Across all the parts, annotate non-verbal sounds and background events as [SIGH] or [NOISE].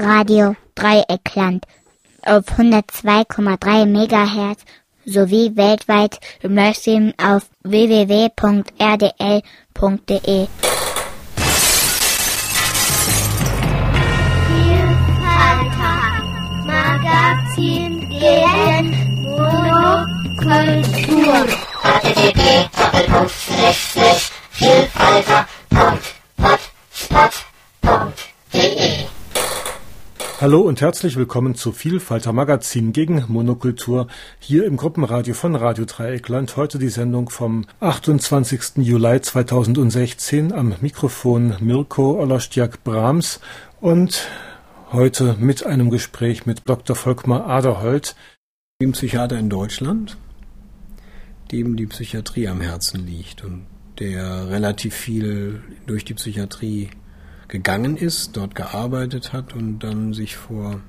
Radio Dreieckland auf 102,3 MHz sowie weltweit im Livestream auf www.rdl.de. Magazin Monokultur. Hallo und herzlich willkommen zu Vielfalter Magazin gegen Monokultur hier im Gruppenradio von Radio Dreieckland. Heute die Sendung vom 28. Juli 2016 am Mikrofon Mirko Olostjak Brahms und heute mit einem Gespräch mit Dr. Volkmar Aderholt. Dem Psychiater in Deutschland, dem die Psychiatrie am Herzen liegt und der relativ viel durch die Psychiatrie gegangen ist, dort gearbeitet hat und dann sich vor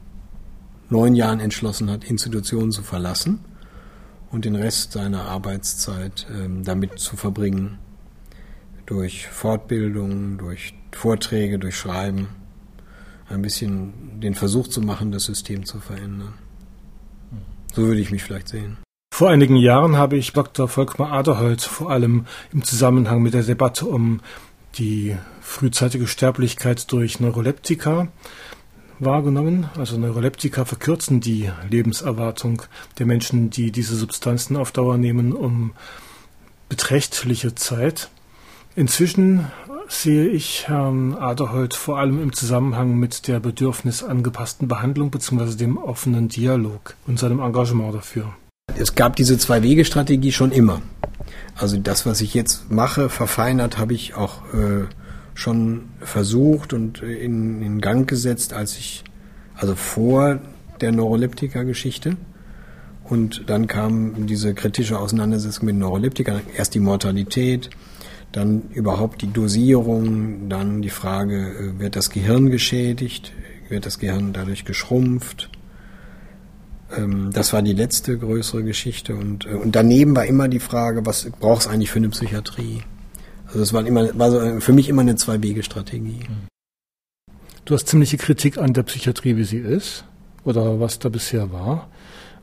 neun Jahren entschlossen hat, Institutionen zu verlassen und den Rest seiner Arbeitszeit ähm, damit zu verbringen, durch Fortbildung, durch Vorträge, durch Schreiben, ein bisschen den Versuch zu machen, das System zu verändern. So würde ich mich vielleicht sehen. Vor einigen Jahren habe ich Dr. Volkmar Aderholz vor allem im Zusammenhang mit der Debatte um die frühzeitige Sterblichkeit durch Neuroleptika wahrgenommen. Also Neuroleptika verkürzen die Lebenserwartung der Menschen, die diese Substanzen auf Dauer nehmen, um beträchtliche Zeit. Inzwischen sehe ich Herrn Aderholt vor allem im Zusammenhang mit der bedürfnisangepassten Behandlung bzw. dem offenen Dialog und seinem Engagement dafür. Es gab diese Zwei-Wege-Strategie schon immer. Also das, was ich jetzt mache, verfeinert, habe ich auch äh, schon versucht und in, in Gang gesetzt, als ich, also vor der Neuroleptika-Geschichte. Und dann kam diese kritische Auseinandersetzung mit Neuroleptika, erst die Mortalität, dann überhaupt die Dosierung, dann die Frage, äh, wird das Gehirn geschädigt, wird das Gehirn dadurch geschrumpft. Ähm, das war die letzte größere Geschichte. Und, äh, und daneben war immer die Frage, was braucht es eigentlich für eine Psychiatrie? Also das war, immer, war so für mich immer eine Zwei-Wege-Strategie. Du hast ziemliche Kritik an der Psychiatrie, wie sie ist, oder was da bisher war.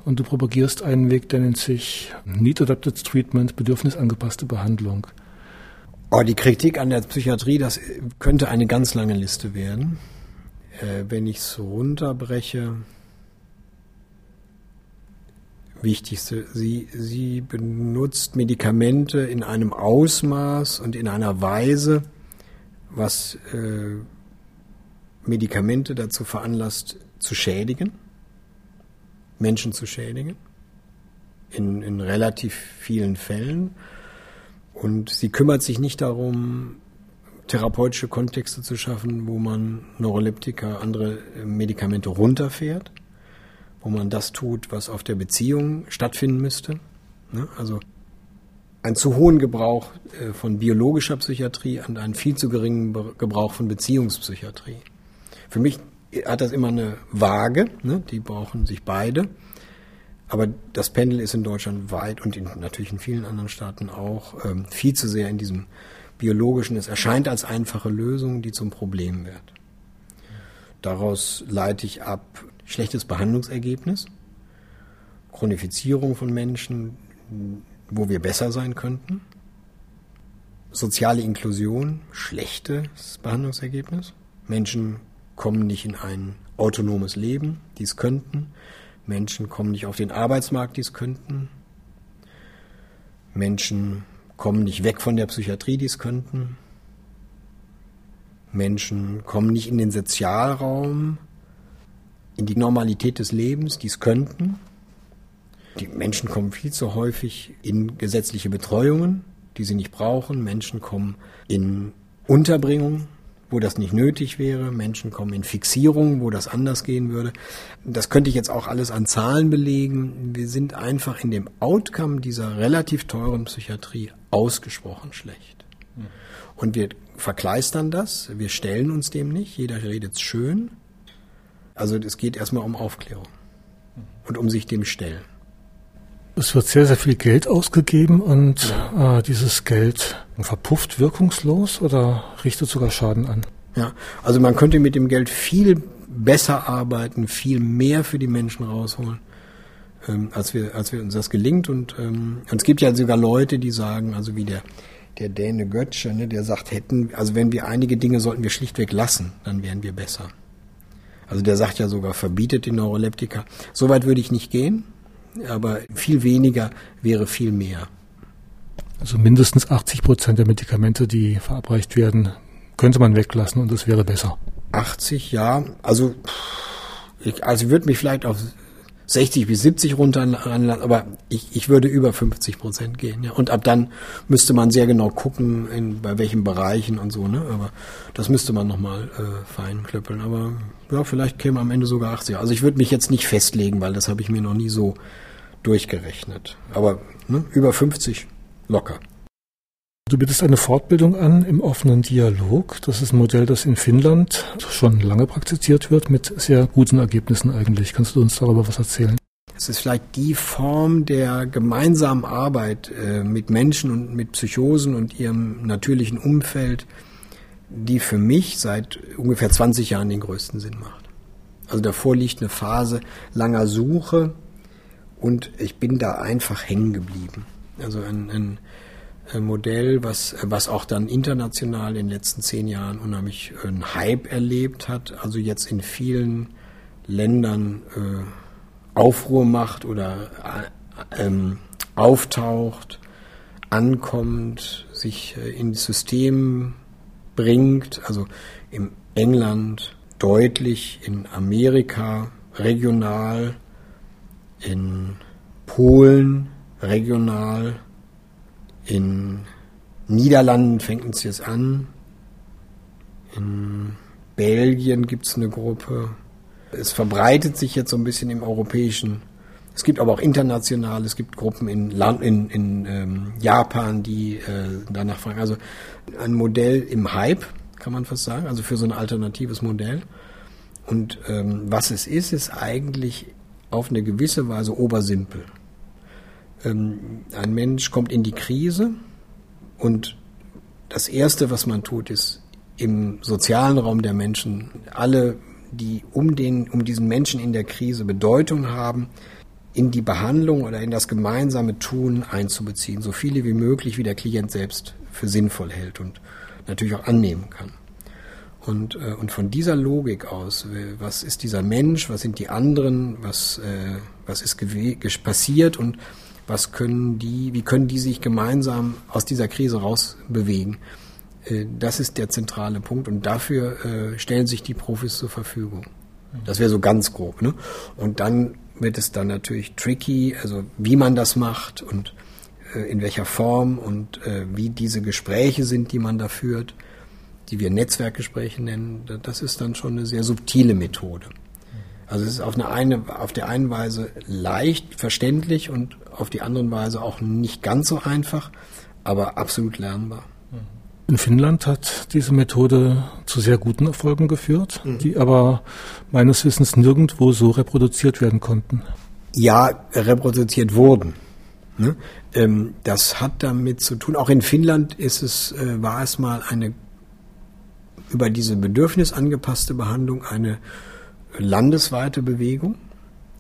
Und du propagierst einen Weg, der nennt sich Need Adapted Treatment, bedürfnisangepasste Behandlung. Oh, die Kritik an der Psychiatrie, das könnte eine ganz lange Liste werden. Äh, wenn ich es runterbreche, Wichtigste, sie, sie benutzt Medikamente in einem Ausmaß und in einer Weise, was äh, Medikamente dazu veranlasst, zu schädigen, Menschen zu schädigen, in, in relativ vielen Fällen. Und sie kümmert sich nicht darum, therapeutische Kontexte zu schaffen, wo man Neuroleptika, andere Medikamente runterfährt, wo man das tut, was auf der Beziehung stattfinden müsste. Ne? Also einen zu hohen Gebrauch äh, von biologischer Psychiatrie und einen viel zu geringen Gebrauch von Beziehungspsychiatrie. Für mich hat das immer eine Waage, ne? die brauchen sich beide. Aber das Pendel ist in Deutschland weit und in, natürlich in vielen anderen Staaten auch ähm, viel zu sehr in diesem biologischen. Es erscheint als einfache Lösung, die zum Problem wird. Daraus leite ich ab schlechtes Behandlungsergebnis, Chronifizierung von Menschen, wo wir besser sein könnten, soziale Inklusion, schlechtes Behandlungsergebnis. Menschen kommen nicht in ein autonomes Leben, die es könnten. Menschen kommen nicht auf den Arbeitsmarkt, die es könnten. Menschen kommen nicht weg von der Psychiatrie, die es könnten. Menschen kommen nicht in den Sozialraum, in die Normalität des Lebens, die es könnten. Die Menschen kommen viel zu häufig in gesetzliche Betreuungen, die sie nicht brauchen. Menschen kommen in Unterbringung, wo das nicht nötig wäre. Menschen kommen in Fixierung, wo das anders gehen würde. Das könnte ich jetzt auch alles an Zahlen belegen. Wir sind einfach in dem Outcome dieser relativ teuren Psychiatrie ausgesprochen schlecht. Und wir verkleistern das, wir stellen uns dem nicht, jeder redet schön. Also es geht erstmal um Aufklärung und um sich dem stellen. Es wird sehr, sehr viel Geld ausgegeben und ja. äh, dieses Geld verpufft wirkungslos oder richtet sogar Schaden an? Ja, also man könnte mit dem Geld viel besser arbeiten, viel mehr für die Menschen rausholen, ähm, als wir, als wir uns das gelingt. Und, ähm, und es gibt ja sogar Leute, die sagen, also wie der, der Däne Götzsche, ne, der sagt, hätten, also wenn wir einige Dinge sollten wir schlichtweg lassen, dann wären wir besser. Also der sagt ja sogar, verbietet die Neuroleptika. Soweit würde ich nicht gehen, aber viel weniger wäre viel mehr. Also mindestens 80 Prozent der Medikamente, die verabreicht werden, könnte man weglassen und es wäre besser. 80, ja. Also, ich, also ich würde mich vielleicht auf 60 bis 70 runter anlassen, aber ich, ich würde über 50 Prozent gehen. Ja. Und ab dann müsste man sehr genau gucken, in, bei welchen Bereichen und so. Ne? Aber das müsste man nochmal äh, feinklöppeln. Aber ja, vielleicht käme am Ende sogar 80. Also ich würde mich jetzt nicht festlegen, weil das habe ich mir noch nie so durchgerechnet. Aber ne, über 50 locker. Du bietest eine Fortbildung an im offenen Dialog. Das ist ein Modell, das in Finnland schon lange praktiziert wird, mit sehr guten Ergebnissen eigentlich. Kannst du uns darüber was erzählen? Es ist vielleicht die Form der gemeinsamen Arbeit äh, mit Menschen und mit Psychosen und ihrem natürlichen Umfeld, die für mich seit ungefähr 20 Jahren den größten Sinn macht. Also davor liegt eine Phase langer Suche und ich bin da einfach hängen geblieben. Also ein, ein Modell, was, was auch dann international in den letzten zehn Jahren unheimlich äh, einen Hype erlebt hat, also jetzt in vielen Ländern äh, Aufruhr macht oder äh, ähm, auftaucht, ankommt, sich äh, ins System bringt, also im England deutlich, in Amerika regional, in Polen regional, in Niederlanden fängt es jetzt an. In Belgien gibt es eine Gruppe. Es verbreitet sich jetzt so ein bisschen im europäischen. Es gibt aber auch international, es gibt Gruppen in, Land, in, in ähm, Japan, die äh, danach fragen. Also ein Modell im Hype, kann man fast sagen, also für so ein alternatives Modell. Und ähm, was es ist, ist eigentlich auf eine gewisse Weise obersimpel ähm, ein Mensch kommt in die Krise und das Erste, was man tut, ist im sozialen Raum der Menschen alle, die um, den, um diesen Menschen in der Krise Bedeutung haben, in die Behandlung oder in das gemeinsame Tun einzubeziehen, so viele wie möglich, wie der Klient selbst für sinnvoll hält und natürlich auch annehmen kann. Und, äh, und von dieser Logik aus, was ist dieser Mensch, was sind die anderen, was, äh, was ist passiert und was können die, wie können die sich gemeinsam aus dieser Krise rausbewegen. Äh, das ist der zentrale Punkt und dafür äh, stellen sich die Profis zur Verfügung. Das wäre so ganz grob. Ne? Und dann wird es dann natürlich tricky, also wie man das macht und äh, in welcher Form und wie diese Gespräche sind, die man da führt, die wir Netzwerkgespräche nennen. Das ist dann schon eine sehr subtile Methode. Also es ist auf, eine, eine, auf der einen Weise leicht verständlich und auf die andere Weise auch nicht ganz so einfach, aber absolut lernbar. In Finnland hat diese Methode zu sehr guten Erfolgen geführt, mhm. die aber meines Wissens nirgendwo so reproduziert werden konnten. Ja, reproduziert wurden. Ne? Ähm, das hat damit zu tun, auch in Finnland ist es, äh, war es mal eine über diese bedürfnisangepasste Behandlung eine landesweite Bewegung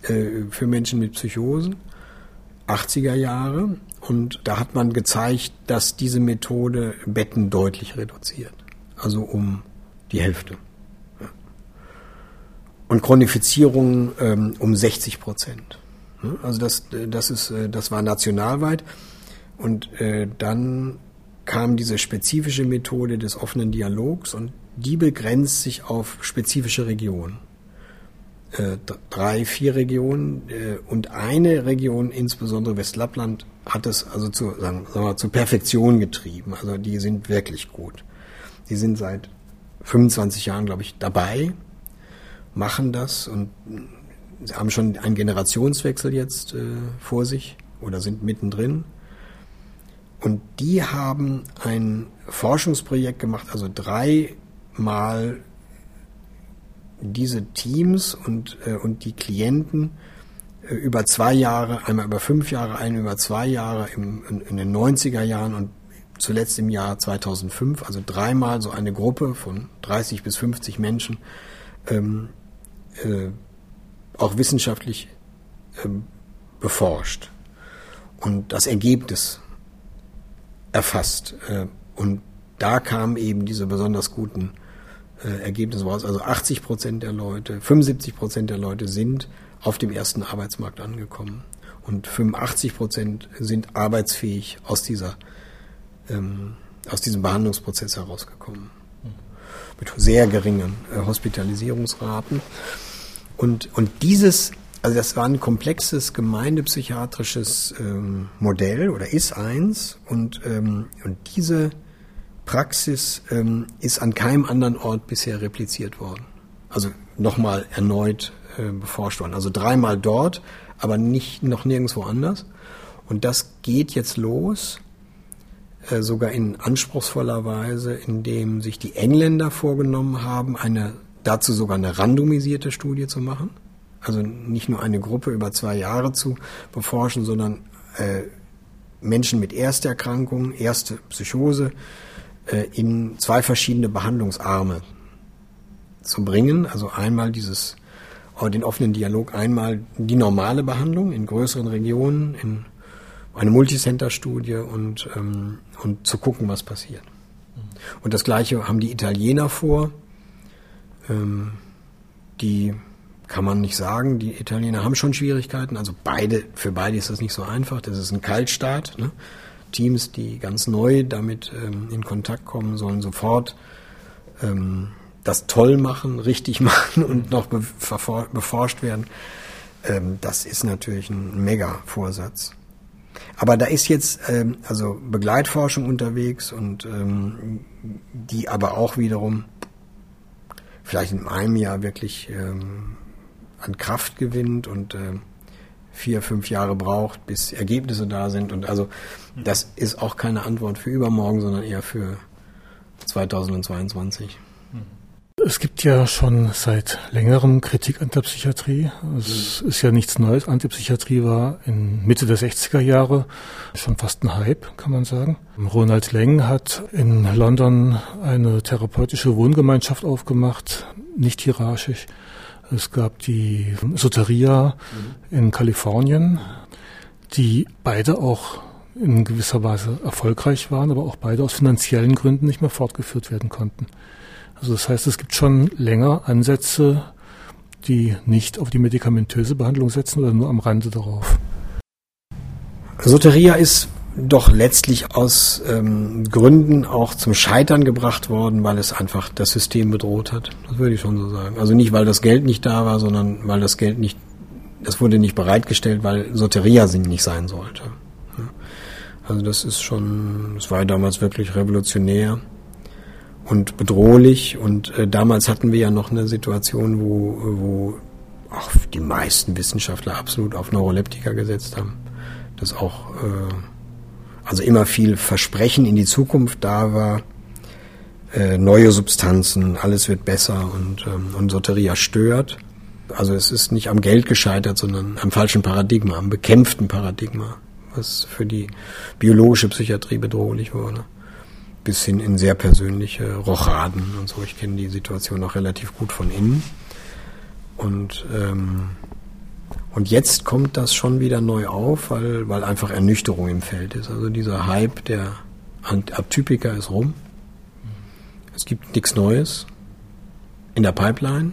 äh, für Menschen mit Psychosen, 80er Jahre. Und da hat man gezeigt, dass diese Methode Betten deutlich reduziert. Also um die Hälfte. Und Chronifizierung ähm, um 60 Prozent. Also das, das, ist, äh, das war nationalweit. Und äh, dann kam diese spezifische Methode des offenen Dialogs und die begrenzt sich auf spezifische Regionen. Äh, drei, vier Regionen äh, und eine Region, insbesondere Westlappland, hat es also zu, sagen, sagen wir, zur Perfektion getrieben. Also die sind wirklich gut. Die sind seit 25 Jahren, glaube ich, dabei, machen das und sie haben schon einen Generationswechsel jetzt äh, vor sich oder sind mittendrin. Und die haben ein Forschungsprojekt gemacht, also dreimal diese Teams und, äh, und die Klienten äh, über zwei Jahre, einmal über fünf Jahre, einmal über zwei Jahre im, in, in den 90er Jahren und zuletzt im Jahr 2005, also dreimal so eine Gruppe von 30 bis 50 Menschen ähm, äh, auch wissenschaftlich äh, beforscht und das Ergebnis erfasst. Äh, und da kamen eben diese besonders guten äh, Ergebnisse raus. Also 80 Prozent der Leute, 75 Prozent der Leute sind auf dem ersten Arbeitsmarkt angekommen. Und 85 Prozent sind arbeitsfähig aus dieser, ähm, aus diesem Behandlungsprozess herausgekommen. Mit sehr geringen äh, Hospitalisierungsraten. Und, und dieses, also das war ein komplexes gemeindepsychiatrisches ähm, Modell oder ist eins. Und, ähm, und diese Praxis ähm, ist an keinem anderen Ort bisher repliziert worden. Also nochmal erneut äh, beforscht worden. Also dreimal dort, aber nicht noch nirgendwo anders. Und das geht jetzt los, äh, sogar in anspruchsvoller Weise, indem sich die Engländer vorgenommen haben, eine dazu sogar eine randomisierte Studie zu machen. Also nicht nur eine Gruppe über zwei Jahre zu beforschen, sondern äh, Menschen mit Ersterkrankung, erste Psychose äh, in zwei verschiedene Behandlungsarme zu bringen. Also einmal dieses den offenen Dialog einmal die normale Behandlung in größeren Regionen, in eine Multicenter-Studie und, ähm, und zu gucken, was passiert. Und das Gleiche haben die Italiener vor. Ähm, die kann man nicht sagen. Die Italiener haben schon Schwierigkeiten. Also beide, für beide ist das nicht so einfach. Das ist ein Kaltstart. Ne? Teams, die ganz neu damit ähm, in Kontakt kommen, sollen sofort ähm, das toll machen, richtig [LAUGHS] machen und noch beforscht werden, ähm, das ist natürlich ein Mega-Vorsatz. Aber da ist jetzt ähm, also Begleitforschung unterwegs und ähm, die aber auch wiederum vielleicht in einem Jahr wirklich ähm, an Kraft gewinnt und ähm, vier, fünf Jahre braucht, bis Ergebnisse da sind. Und also das ist auch keine Antwort für übermorgen, sondern eher für 2022. Es gibt ja schon seit längerem Kritik an der Psychiatrie. Es ist ja nichts Neues. Antipsychiatrie war in Mitte der 60er Jahre schon fast ein Hype, kann man sagen. Ronald Leng hat in London eine therapeutische Wohngemeinschaft aufgemacht, nicht hierarchisch. Es gab die Soteria in Kalifornien, die beide auch in gewisser Weise erfolgreich waren, aber auch beide aus finanziellen Gründen nicht mehr fortgeführt werden konnten. Also das heißt, es gibt schon länger Ansätze, die nicht auf die medikamentöse Behandlung setzen oder nur am Rande darauf. Soteria ist doch letztlich aus ähm, Gründen auch zum Scheitern gebracht worden, weil es einfach das System bedroht hat. Das würde ich schon so sagen. Also nicht, weil das Geld nicht da war, sondern weil das Geld nicht, das wurde nicht bereitgestellt, weil Soteria nicht sein sollte. Also das ist schon, das war damals wirklich revolutionär und bedrohlich. Und äh, damals hatten wir ja noch eine Situation, wo, wo auch die meisten Wissenschaftler absolut auf Neuroleptika gesetzt haben. Das auch, äh, also immer viel Versprechen in die Zukunft da war. Äh, neue Substanzen, alles wird besser und, ähm, und Soteria stört. Also es ist nicht am Geld gescheitert, sondern am falschen Paradigma, am bekämpften Paradigma, was für die biologische Psychiatrie bedrohlich wurde bis hin in sehr persönliche Rochaden und so. Ich kenne die Situation auch relativ gut von innen. Und, ähm, und jetzt kommt das schon wieder neu auf, weil, weil einfach Ernüchterung im Feld ist. Also dieser Hype der Atypiker ist rum. Es gibt nichts Neues in der Pipeline.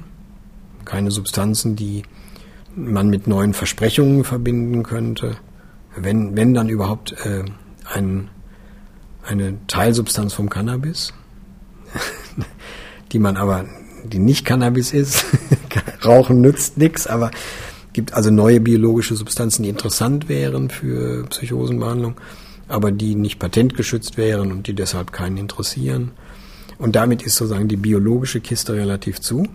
Keine Substanzen, die man mit neuen Versprechungen verbinden könnte. Wenn, wenn dann überhaupt äh, ein eine Teilsubstanz vom Cannabis, [LAUGHS] die man aber, die nicht Cannabis ist. [LAUGHS] Rauchen nützt nichts, aber gibt also neue biologische Substanzen, die interessant wären für Psychosenbehandlung, aber die nicht patentgeschützt wären und die deshalb keinen interessieren. Und damit ist sozusagen die biologische Kiste relativ zu.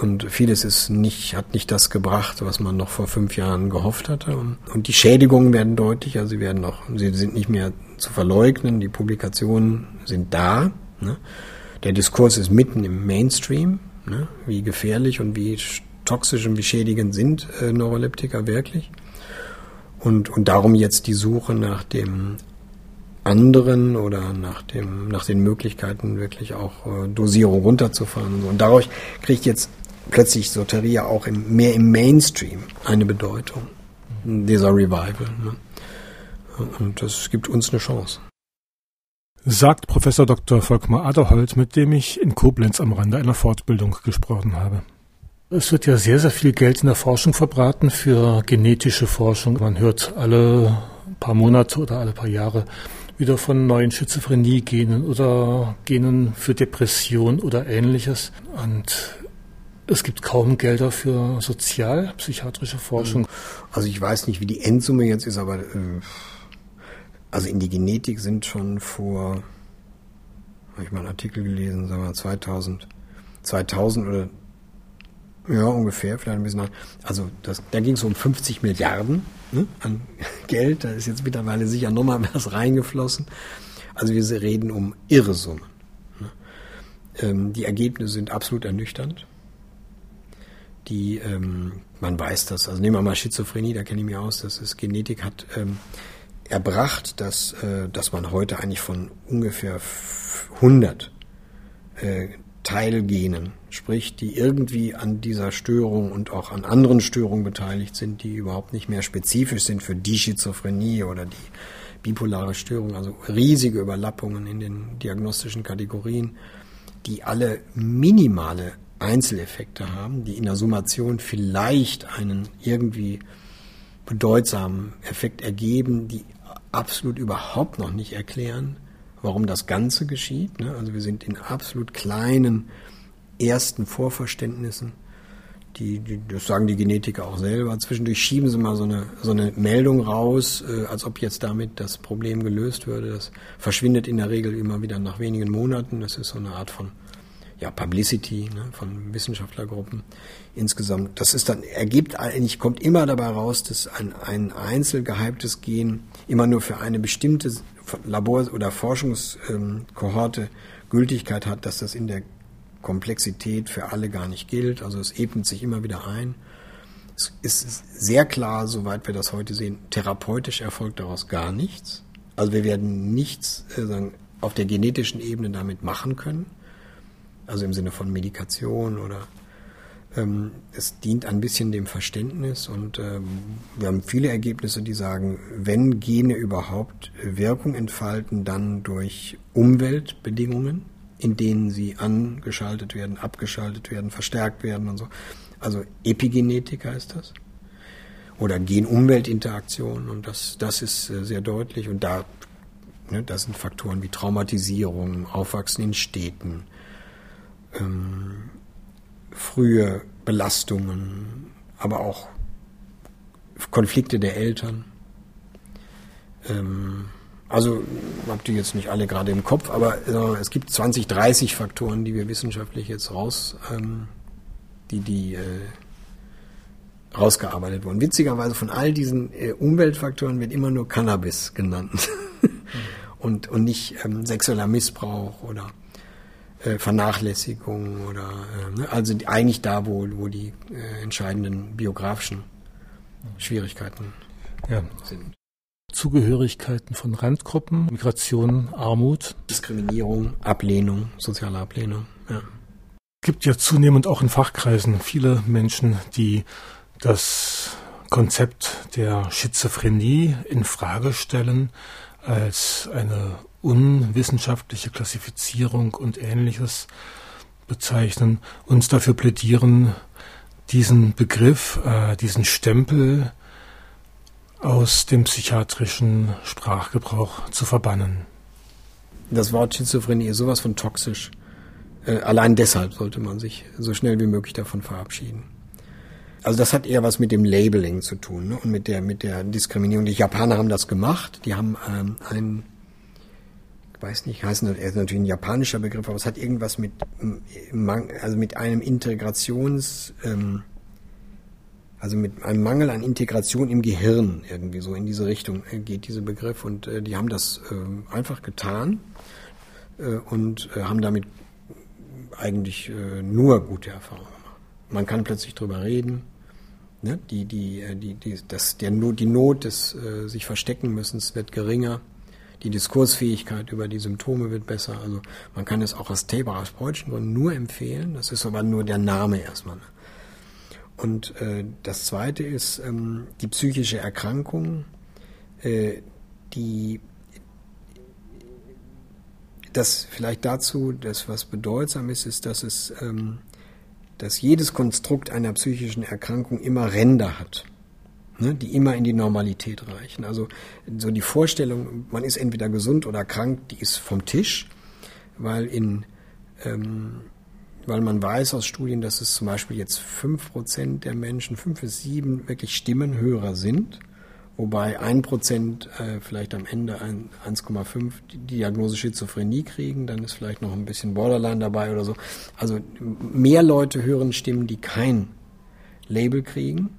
Und vieles ist nicht, hat nicht das gebracht, was man noch vor fünf Jahren gehofft hatte. Und, die Schädigungen werden deutlich, also sie werden noch, sie sind nicht mehr zu verleugnen. Die Publikationen sind da. Ne? Der Diskurs ist mitten im Mainstream. Ne? Wie gefährlich und wie toxisch und wie schädigend sind äh, Neuroleptika wirklich. Und, und darum jetzt die Suche nach dem anderen oder nach, dem, nach den Möglichkeiten wirklich auch äh, Dosierung runterzufahren. Und, und dadurch kriegt jetzt plötzlich Soteria auch im, mehr im Mainstream eine Bedeutung, dieser Revival. Ne? Und das gibt uns eine Chance. Sagt Professor Dr. Volkmar Aderholt, mit dem ich in Koblenz am Rande einer Fortbildung gesprochen habe. Es wird ja sehr, sehr viel Geld in der Forschung verbraten für genetische Forschung. Man hört alle paar Monate oder alle paar Jahre wieder von neuen Schizophrenie-Genen oder Genen für Depression oder ähnliches. Und es gibt kaum Gelder für sozialpsychiatrische Forschung. Also ich weiß nicht, wie die Endsumme jetzt ist, aber äh, also in die Genetik sind schon vor, habe ich mal einen Artikel gelesen, sagen wir 2000, 2000 oder ja, ungefähr, vielleicht ein bisschen. Also das, da ging es um 50 Milliarden ne, an [LAUGHS] Geld. Da ist jetzt mittlerweile sicher nochmal was reingeflossen. Also wir reden um irre Summen. Ne. Ähm, die Ergebnisse sind absolut ernüchternd. Die, ähm, man weiß das, also nehmen wir mal Schizophrenie, da kenne ich mich aus, das ist Genetik, hat ähm, erbracht, dass, äh, dass man heute eigentlich von ungefähr 100 äh, Teilgenen, sprich die irgendwie an dieser Störung und auch an anderen Störungen beteiligt sind, die überhaupt nicht mehr spezifisch sind für die Schizophrenie oder die bipolare Störung, also riesige Überlappungen in den diagnostischen Kategorien, die alle minimale Einzeleffekte haben, die in der Summation vielleicht einen irgendwie bedeutsamen Effekt ergeben, die absolut überhaupt noch nicht erklären, warum das Ganze geschieht. Ne? Also wir sind in absolut kleinen ersten Vorverständnissen. Die, die, das sagen die Genetiker auch selber. Zwischendurch schieben sie mal so eine, so eine Meldung raus, äh, als ob jetzt damit das Problem gelöst würde. Das verschwindet in der Regel immer wieder nach wenigen Monaten. Das ist so eine Art von ja, Publicity ne, von Wissenschaftlergruppen insgesamt. Das ist dann, ergibt eigentlich, kommt immer dabei raus, dass ein, ein einzelgehyptes Gen immer nur für eine bestimmte Labor- oder Forschungskohorte Gültigkeit hat, dass das in der Komplexität für alle gar nicht gilt. Also es ebnet sich immer wieder ein. Es ist sehr klar, soweit wir das heute sehen, therapeutisch erfolgt daraus gar nichts. Also wir werden nichts äh, sagen, auf der genetischen Ebene damit machen können. Also im Sinne von Medikation oder ähm, es dient ein bisschen dem Verständnis und ähm, wir haben viele Ergebnisse, die sagen, wenn Gene überhaupt Wirkung entfalten, dann durch Umweltbedingungen, in denen sie angeschaltet werden, abgeschaltet werden, verstärkt werden und so. Also Epigenetik heißt das. Oder Gen-Umwelt-Interaktion und das, das ist äh, sehr deutlich und da, ne, das sind Faktoren wie Traumatisierung, Aufwachsen in Städten, ähm, frühe Belastungen, aber auch Konflikte der Eltern. Ähm, also habt ihr jetzt nicht alle gerade im Kopf, aber äh, es gibt 20, 30 Faktoren, die wir wissenschaftlich jetzt raus, ähm, die die äh, rausgearbeitet wurden. Witzigerweise von all diesen äh, Umweltfaktoren wird immer nur Cannabis genannt [LAUGHS] und und nicht ähm, sexueller Missbrauch oder äh, Vernachlässigung oder äh, ne? also eigentlich da, wo, wo die äh, entscheidenden biografischen Schwierigkeiten ja. sind. Zugehörigkeiten von Randgruppen, Migration, Armut. Diskriminierung, Ablehnung, soziale Ablehnung. Ja. Es gibt ja zunehmend auch in Fachkreisen viele Menschen, die das Konzept der Schizophrenie in Frage stellen als eine unwissenschaftliche Klassifizierung und ähnliches bezeichnen, uns dafür plädieren, diesen Begriff, äh, diesen Stempel aus dem psychiatrischen Sprachgebrauch zu verbannen. Das Wort Schizophrenie ist sowas von toxisch. Äh, allein deshalb sollte man sich so schnell wie möglich davon verabschieden. Also das hat eher was mit dem Labeling zu tun ne? und mit der mit der Diskriminierung. Die Japaner haben das gemacht. Die haben ähm, ein weiß nicht, heißt er ist natürlich ein japanischer Begriff, aber es hat irgendwas mit, also mit einem Integrations, ähm, also mit einem Mangel an Integration im Gehirn irgendwie so in diese Richtung äh, geht dieser Begriff und äh, die haben das äh, einfach getan äh, und äh, haben damit eigentlich äh, nur gute Erfahrungen gemacht. Man kann plötzlich drüber reden. Ne? Die, die, die, die, das, der, die Not des sich verstecken müssen wird geringer die Diskursfähigkeit über die Symptome wird besser. Also man kann es auch aus therapeutischen Gründen nur empfehlen. Das ist aber nur der Name erstmal. Und äh, das Zweite ist ähm, die psychische Erkrankung, äh, die das vielleicht dazu, das was bedeutsam ist, ist, dass es, ähm, dass jedes Konstrukt einer psychischen Erkrankung immer Ränder hat, ne, die immer in die Normalität reichen. Also so die Vorstellung, man ist entweder gesund oder krank, die ist vom Tisch, weil in ähm, weil man weiß aus Studien, dass es zum Beispiel jetzt fünf Prozent der Menschen, fünf bis sieben wirklich Stimmenhörer sind wobei ein Prozent äh, vielleicht am Ende 1,5 die Diagnose Schizophrenie kriegen, dann ist vielleicht noch ein bisschen Borderline dabei oder so. Also mehr Leute hören Stimmen, die kein Label kriegen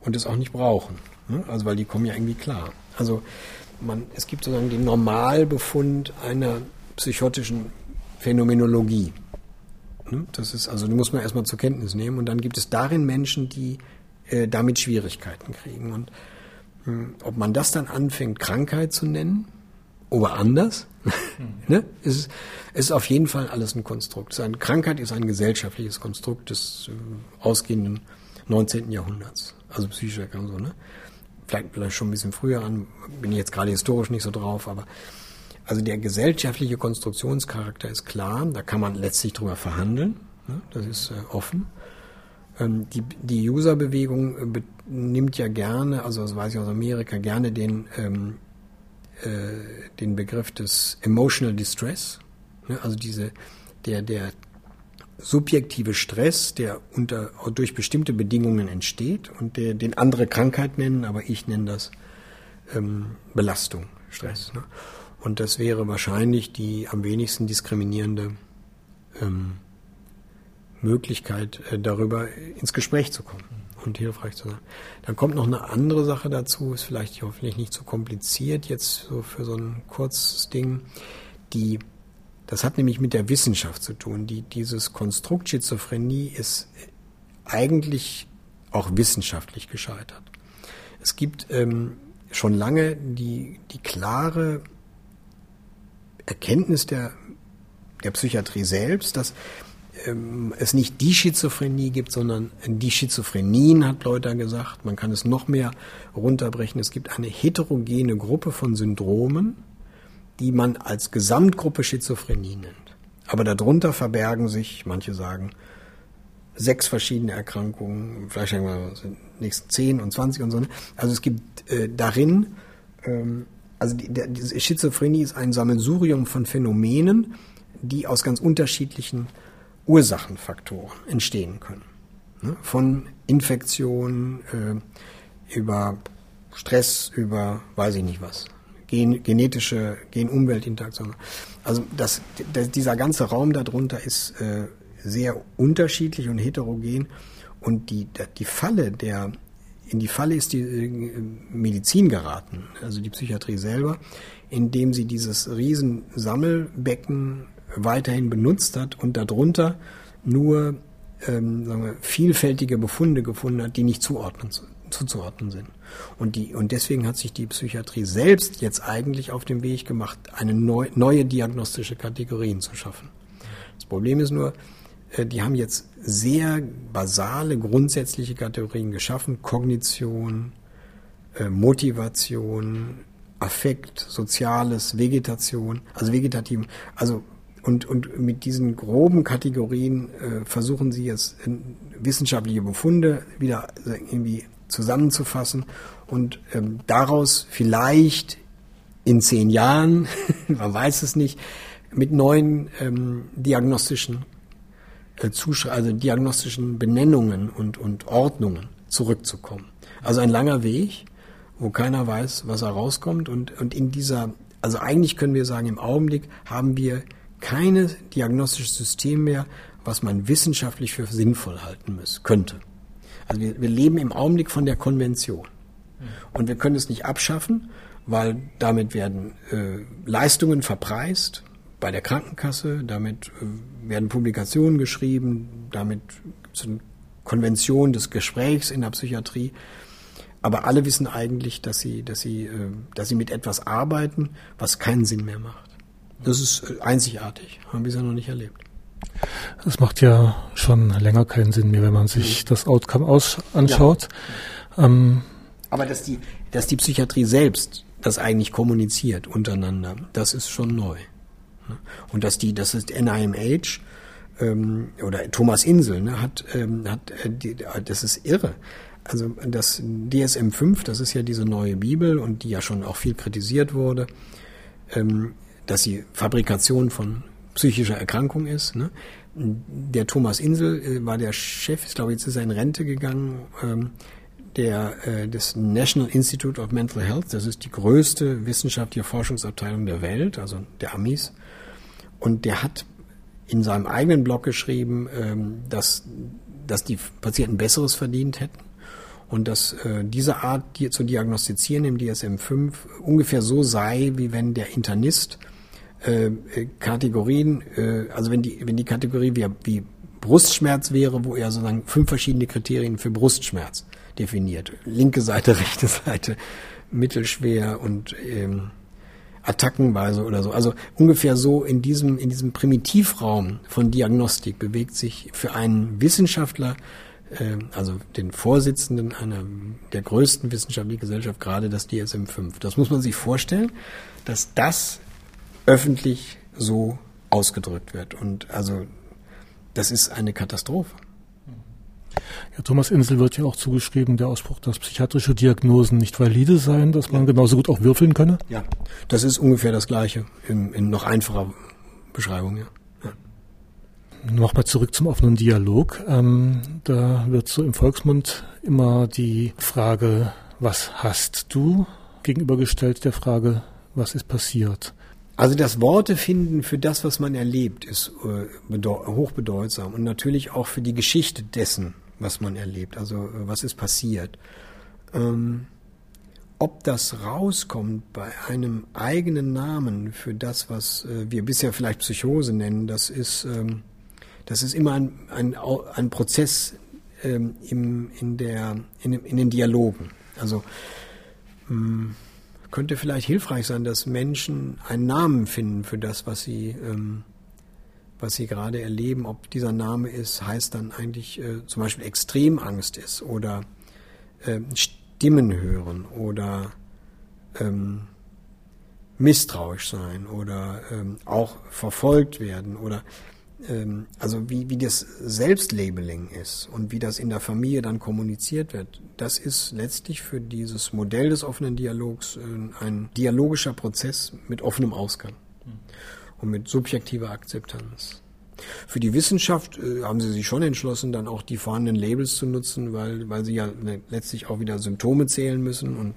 und es auch nicht brauchen. Ne? Also weil die kommen ja irgendwie klar. Also man, es gibt sozusagen den Normalbefund einer psychotischen Phänomenologie. Ne? Das ist, also die muss man erstmal zur Kenntnis nehmen und dann gibt es darin Menschen, die äh, damit Schwierigkeiten kriegen. Und ob man das dann anfängt, Krankheit zu nennen oder anders, [LAUGHS] ne, ist, ist auf jeden Fall alles ein Konstrukt. Eine Krankheit ist ein gesellschaftliches Konstrukt des äh, ausgehenden 19. Jahrhunderts. Also psychische Erkrankung, so, ne? Vielleicht, vielleicht schon ein bisschen früher an, bin ich jetzt gerade historisch nicht so drauf, aber also der gesellschaftliche Konstruktionscharakter ist klar, da kann man letztlich drüber verhandeln, ne? das ist äh, offen. Ähm, die, die User-Bewegung äh, nimmt ja gerne, also das weiß ich aus Amerika, gerne den, ähm, äh, den Begriff des Emotional Distress, ne? also diese, der, der subjektive Stress, der unter, durch bestimmte Bedingungen entsteht und der, den andere Krankheit nennen, aber ich nenne das ähm, Belastung, Stress. Ne? Und das wäre wahrscheinlich die am wenigsten diskriminierende ähm, Möglichkeit, äh, darüber ins Gespräch zu kommen und hilfreich zu sein. Dann kommt noch eine andere Sache dazu, ist vielleicht hoffentlich nicht zu so kompliziert jetzt so für so ein kurzes Ding. Die, das hat nämlich mit der Wissenschaft zu tun. Die, dieses Konstrukt Schizophrenie ist eigentlich auch wissenschaftlich gescheitert. Es gibt ähm, schon lange die, die klare Erkenntnis der, der Psychiatrie selbst, dass ähm, es nicht die Schizophrenie gibt, sondern die Schizophrenien, hat Leuter gesagt. Man kann es noch mehr runterbrechen. Es gibt eine heterogene Gruppe von Syndromen, die man als Gesamtgruppe Schizophrenie nennt. Aber darunter verbergen sich, manche sagen, sechs verschiedene Erkrankungen, vielleicht sagen wir nächsten zehn und zwanzig und so. Also es gibt äh, darin, ähm, also die, die Schizophrenie ist ein Sammelsurium von Phänomenen, die aus ganz unterschiedlichen Ursachenfaktoren entstehen können. Ne? Von Infektionen äh, über Stress, über weiß ich nicht was. Gen, genetische, Gen-Umwelt-Interaktion. Also das, das, dieser ganze Raum darunter ist äh, sehr unterschiedlich und heterogen. Und die, die Falle der, in die Falle ist die äh, Medizin geraten, also die Psychiatrie selber, indem sie dieses Riesensammelbecken weiterhin benutzt hat und darunter nur ähm, sagen wir, vielfältige Befunde gefunden hat, die nicht zuordnen, zuzuordnen sind. Und, die, und deswegen hat sich die Psychiatrie selbst jetzt eigentlich auf den Weg gemacht, eine neu, neue diagnostische Kategorien zu schaffen. Das Problem ist nur, die haben jetzt sehr basale, grundsätzliche Kategorien geschaffen. Kognition, äh, Motivation, Affekt, Soziales, Vegetation, also vegetativ, also und, und mit diesen groben Kategorien äh, versuchen sie jetzt wissenschaftliche Befunde wieder irgendwie zusammenzufassen und ähm, daraus vielleicht in zehn Jahren, [LAUGHS] man weiß es nicht, mit neuen ähm, diagnostischen äh, also diagnostischen Benennungen und, und Ordnungen zurückzukommen. Also ein langer Weg, wo keiner weiß, was herauskommt und, und in dieser, also eigentlich können wir sagen, im Augenblick haben wir keine diagnostisches System mehr, was man wissenschaftlich für sinnvoll halten muss, könnte. Also wir, wir leben im Augenblick von der Konvention. Und wir können es nicht abschaffen, weil damit werden äh, Leistungen verpreist bei der Krankenkasse, damit äh, werden Publikationen geschrieben, damit gibt es eine Konvention des Gesprächs in der Psychiatrie. Aber alle wissen eigentlich, dass sie, dass sie, äh, dass sie mit etwas arbeiten, was keinen Sinn mehr macht. Das ist äh, einzigartig, haben wir bisher noch nicht erlebt. Das macht ja schon länger keinen Sinn mehr, wenn man sich mhm. das Outcome aus anschaut. Ja. Ähm, Aber dass die, dass die Psychiatrie selbst das eigentlich kommuniziert untereinander, das ist schon neu. Ne? Und dass die, das ist NIMH ähm, oder Thomas Insel ne, hat, ähm, hat äh, die, das ist irre. Also das DSM 5, das ist ja diese neue Bibel und die ja schon auch viel kritisiert wurde, ähm, dass sie Fabrikation von psychischer Erkrankung ist. Ne? Der Thomas Insel äh, war der Chef, ich glaube, jetzt ist er in Rente gegangen, ähm, der, äh, des National Institute of Mental Health. Das ist die größte wissenschaftliche Forschungsabteilung der Welt, also der Amis. Und der hat in seinem eigenen Blog geschrieben, ähm, dass, dass die Patienten Besseres verdient hätten und dass äh, diese Art die, zu diagnostizieren im DSM-5 ungefähr so sei, wie wenn der Internist äh, Kategorien, äh, also wenn die, wenn die Kategorie wie, wie Brustschmerz wäre, wo er sozusagen fünf verschiedene Kriterien für Brustschmerz definiert. Linke Seite, [LAUGHS] rechte Seite, mittelschwer und ähm, attackenweise oder so. Also ungefähr so in diesem, in diesem Primitivraum von Diagnostik bewegt sich für einen Wissenschaftler, äh, also den Vorsitzenden einer der größten wissenschaftlichen Gesellschaft, gerade das DSM-5. Das muss man sich vorstellen, dass das öffentlich so ausgedrückt wird. Und also das ist eine Katastrophe. Ja, Thomas Insel wird ja auch zugeschrieben, der Ausspruch, dass psychiatrische Diagnosen nicht valide seien, dass man genauso gut auch würfeln könne. Ja, das ist ungefähr das Gleiche in, in noch einfacher Beschreibung, ja. ja. Nochmal zurück zum offenen Dialog. Ähm, da wird so im Volksmund immer die Frage, was hast du, gegenübergestellt der Frage, was ist passiert. Also das Worte finden für das, was man erlebt, ist äh, hochbedeutsam und natürlich auch für die Geschichte dessen, was man erlebt, also äh, was ist passiert. Ähm, ob das rauskommt bei einem eigenen Namen für das, was äh, wir bisher vielleicht Psychose nennen, das ist, ähm, das ist immer ein, ein, ein Prozess ähm, im, in, der, in, in den Dialogen. Also mh, hm, könnte vielleicht hilfreich sein, dass Menschen einen Namen finden für das, was sie, ähm, was sie gerade erleben. Ob dieser Name ist, heißt dann eigentlich äh, zum Beispiel Extremangst ist oder äh, Stimmen hören oder ähm, misstrauisch sein oder ähm, auch verfolgt werden oder also wie, wie das Selbstlabeling ist und wie das in der Familie dann kommuniziert wird, das ist letztlich für dieses Modell des offenen Dialogs äh, ein dialogischer Prozess mit offenem Ausgang und mit subjektiver Akzeptanz. Für die Wissenschaft äh, haben sie sich schon entschlossen, dann auch die vorhandenen Labels zu nutzen, weil, weil sie ja letztlich auch wieder Symptome zählen müssen und,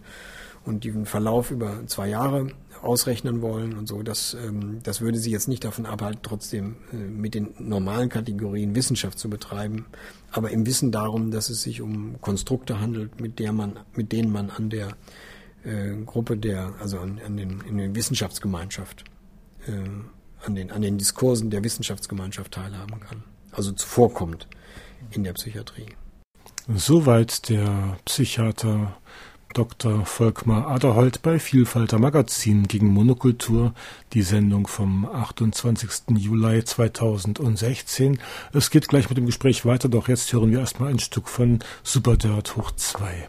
und den Verlauf über zwei Jahre ausrechnen wollen und so. Das, ähm, das würde sie jetzt nicht davon abhalten, trotzdem äh, mit den normalen Kategorien Wissenschaft zu betreiben, aber im Wissen darum, dass es sich um Konstrukte handelt, mit der man, mit denen man an der äh, Gruppe der, also an, an den, in der Wissenschaftsgemeinschaft, äh, an den, an den Diskursen der Wissenschaftsgemeinschaft teilhaben kann. Also zuvorkommt in der Psychiatrie. Soweit der Psychiater Dr. Volkmar Aderholt bei Vielfalter Magazin gegen Monokultur, die Sendung vom 28. Juli 2016. Es geht gleich mit dem Gespräch weiter, doch jetzt hören wir erstmal ein Stück von Superdirt hoch 2.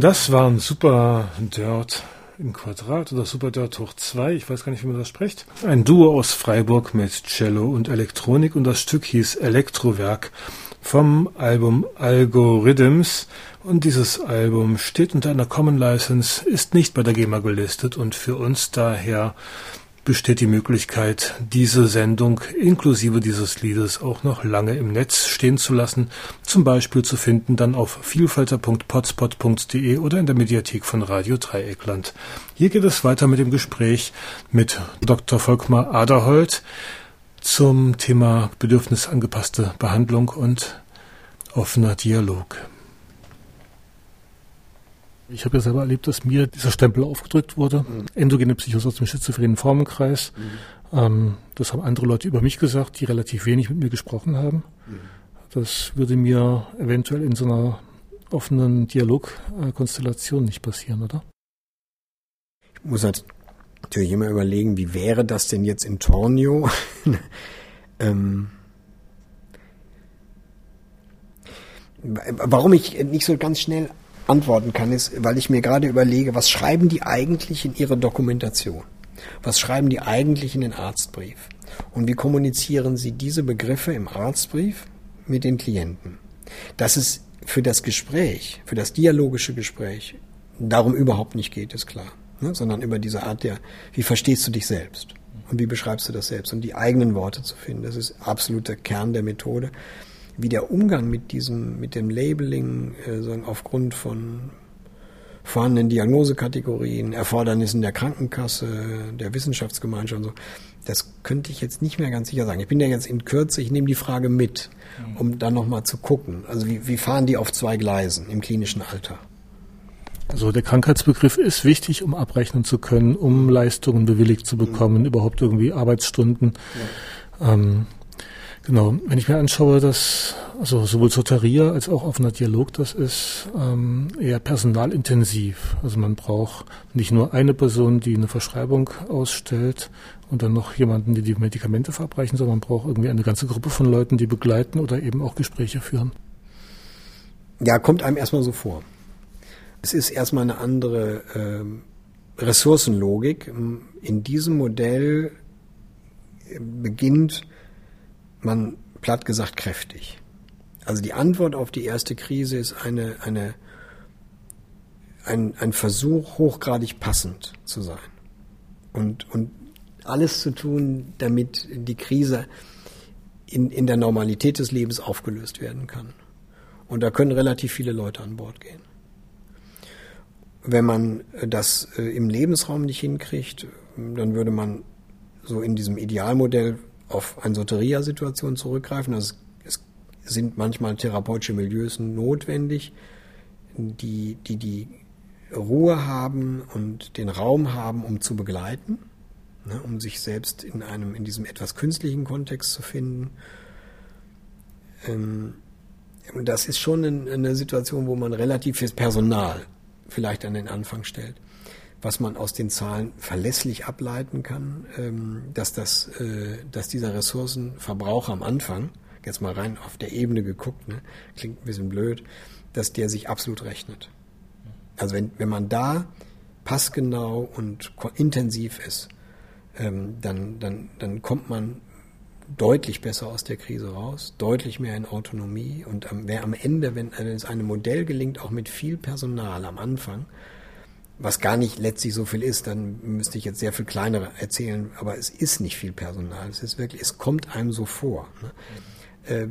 Das waren Super Dirt im Quadrat oder Super Dirt hoch 2, ich weiß gar nicht, wie man das spricht. Ein Duo aus Freiburg mit Cello und Elektronik und das Stück hieß Elektrowerk vom Album Algorithms und dieses Album steht unter einer Common License, ist nicht bei der GEMA gelistet und für uns daher besteht die Möglichkeit, diese Sendung inklusive dieses Liedes auch noch lange im Netz stehen zu lassen, zum Beispiel zu finden dann auf vielfalter.potspot.de oder in der Mediathek von Radio Dreieckland. Hier geht es weiter mit dem Gespräch mit Dr. Volkmar Aderholt zum Thema bedürfnisangepasste Behandlung und offener Dialog. Ich habe ja selber erlebt, dass mir dieser Stempel aufgedrückt wurde. Mhm. Endogene Psychose aus dem schizophrenen Formenkreis. Mhm. Ähm, das haben andere Leute über mich gesagt, die relativ wenig mit mir gesprochen haben. Mhm. Das würde mir eventuell in so einer offenen Dialogkonstellation nicht passieren, oder? Ich muss halt natürlich immer überlegen, wie wäre das denn jetzt in Tornio? [LAUGHS] ähm, warum ich nicht so ganz schnell antworten kann, ist, weil ich mir gerade überlege, was schreiben die eigentlich in ihre Dokumentation? Was schreiben die eigentlich in den Arztbrief? Und wie kommunizieren sie diese Begriffe im Arztbrief mit den Klienten? Dass es für das Gespräch, für das dialogische Gespräch darum überhaupt nicht geht, ist klar. Ne? Sondern über diese Art der, wie verstehst du dich selbst? Und wie beschreibst du das selbst? Und die eigenen Worte zu finden, das ist absoluter Kern der Methode wie der Umgang mit diesem, mit dem Labeling äh, sagen, aufgrund von vorhandenen Diagnosekategorien, Erfordernissen der Krankenkasse, der Wissenschaftsgemeinschaft und so, das könnte ich jetzt nicht mehr ganz sicher sagen. Ich bin ja jetzt in Kürze, ich nehme die Frage mit, um dann nochmal zu gucken. Also wie, wie fahren die auf zwei Gleisen im klinischen Alter? Also der Krankheitsbegriff ist wichtig, um abrechnen zu können, um Leistungen bewilligt zu bekommen, mhm. überhaupt irgendwie Arbeitsstunden. Ja. Ähm, Genau, wenn ich mir anschaue, dass also sowohl Soteria als auch offener Dialog, das ist ähm, eher personalintensiv. Also man braucht nicht nur eine Person, die eine Verschreibung ausstellt und dann noch jemanden, die die Medikamente verabreichen, sondern man braucht irgendwie eine ganze Gruppe von Leuten, die begleiten oder eben auch Gespräche führen. Ja, kommt einem erstmal so vor. Es ist erstmal eine andere äh, Ressourcenlogik. In diesem Modell beginnt man platt gesagt kräftig. Also die Antwort auf die erste Krise ist eine, eine, ein, ein Versuch, hochgradig passend zu sein. Und, und alles zu tun, damit die Krise in, in der Normalität des Lebens aufgelöst werden kann. Und da können relativ viele Leute an Bord gehen. Wenn man das äh, im Lebensraum nicht hinkriegt, dann würde man so in diesem Idealmodell auf eine Soteria-Situation zurückgreifen. Also es sind manchmal therapeutische Milieus notwendig, die, die die Ruhe haben und den Raum haben, um zu begleiten, ne, um sich selbst in einem, in diesem etwas künstlichen Kontext zu finden. Ähm, das ist schon eine Situation, wo man relativ viel Personal vielleicht an den Anfang stellt was man aus den Zahlen verlässlich ableiten kann, ähm, dass, das, äh, dass dieser Ressourcenverbrauch am Anfang, jetzt mal rein auf der Ebene geguckt, ne, klingt ein bisschen blöd, dass der sich absolut rechnet. Also wenn, wenn man da passgenau und intensiv ist, ähm, dann, dann, dann kommt man deutlich besser aus der Krise raus, deutlich mehr in Autonomie und wer am Ende, wenn es einem Modell gelingt, auch mit viel Personal am Anfang, was gar nicht letztlich so viel ist, dann müsste ich jetzt sehr viel kleinere erzählen, aber es ist nicht viel Personal. Es ist wirklich, es kommt einem so vor. Ne? Äh,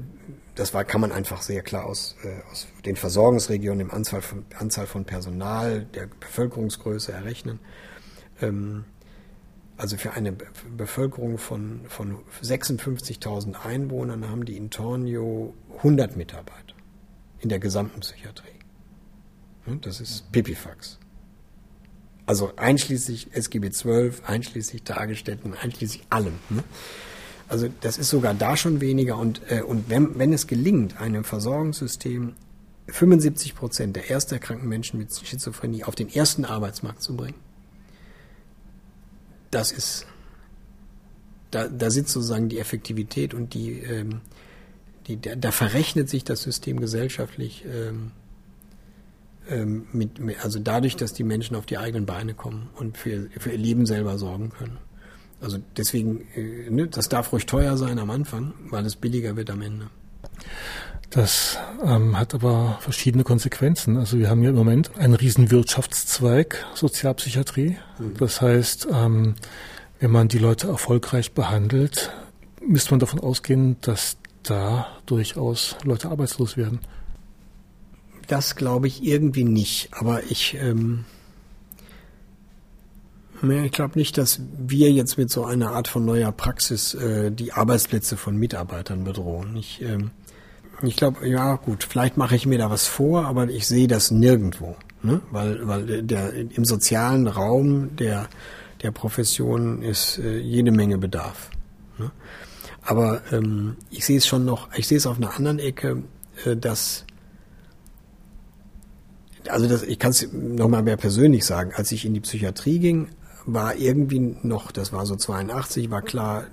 das war, kann man einfach sehr klar aus, äh, aus den Versorgungsregionen, dem Anzahl von, Anzahl von Personal, der Bevölkerungsgröße errechnen. Ähm, also für eine Bevölkerung von, von 56.000 Einwohnern haben die in Tornio 100 Mitarbeiter in der gesamten Psychiatrie. Das ist Pipifax. Also einschließlich SGB 12, einschließlich Tagesstätten, einschließlich allem. Ne? Also das ist sogar da schon weniger. Und, äh, und wenn, wenn es gelingt, einem Versorgungssystem 75 Prozent der erst erkrankten Menschen mit Schizophrenie auf den ersten Arbeitsmarkt zu bringen, das ist, da, da sitzt sozusagen die Effektivität und die, ähm, die da, da verrechnet sich das System gesellschaftlich ähm, ähm, mit, also dadurch, dass die Menschen auf die eigenen Beine kommen und für, für ihr Leben selber sorgen können. Also deswegen, äh, ne, das darf ruhig teuer sein am Anfang, weil es billiger wird am Ende. Das ähm, hat aber verschiedene Konsequenzen. Also wir haben ja im Moment einen riesen Wirtschaftszweig Sozialpsychiatrie. Mhm. Das heißt, ähm, wenn man die Leute erfolgreich behandelt, müsste man davon ausgehen, dass da durchaus Leute arbeitslos werden. Das glaube ich irgendwie nicht. Aber ich, ähm, ich glaube nicht, dass wir jetzt mit so einer Art von neuer Praxis äh, die Arbeitsplätze von Mitarbeitern bedrohen. Ich, ähm, ich glaube, ja gut, vielleicht mache ich mir da was vor, aber ich sehe das nirgendwo. Ne? Weil, weil der, im sozialen Raum der, der Profession ist äh, jede Menge Bedarf. Ne? Aber ähm, ich sehe es schon noch, ich sehe es auf einer anderen Ecke, äh, dass also das, ich kann es nochmal mehr persönlich sagen, als ich in die Psychiatrie ging, war irgendwie noch, das war so 82, war klar,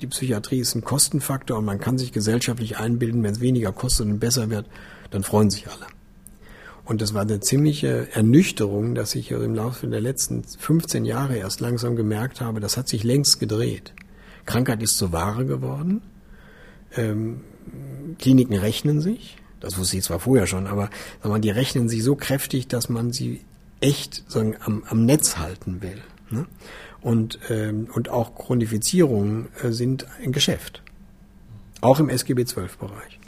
die Psychiatrie ist ein Kostenfaktor und man kann sich gesellschaftlich einbilden, wenn es weniger kostet und besser wird, dann freuen sich alle. Und das war eine ziemliche Ernüchterung, dass ich im Laufe der letzten 15 Jahre erst langsam gemerkt habe, das hat sich längst gedreht. Krankheit ist zur Ware geworden. Ähm, Kliniken rechnen sich. Das wusste ich zwar vorher schon, aber mal, die rechnen sich so kräftig, dass man sie echt sagen, am, am Netz halten will. Ne? Und, ähm, und auch Chronifizierungen äh, sind ein Geschäft. Auch im SGB XII-Bereich.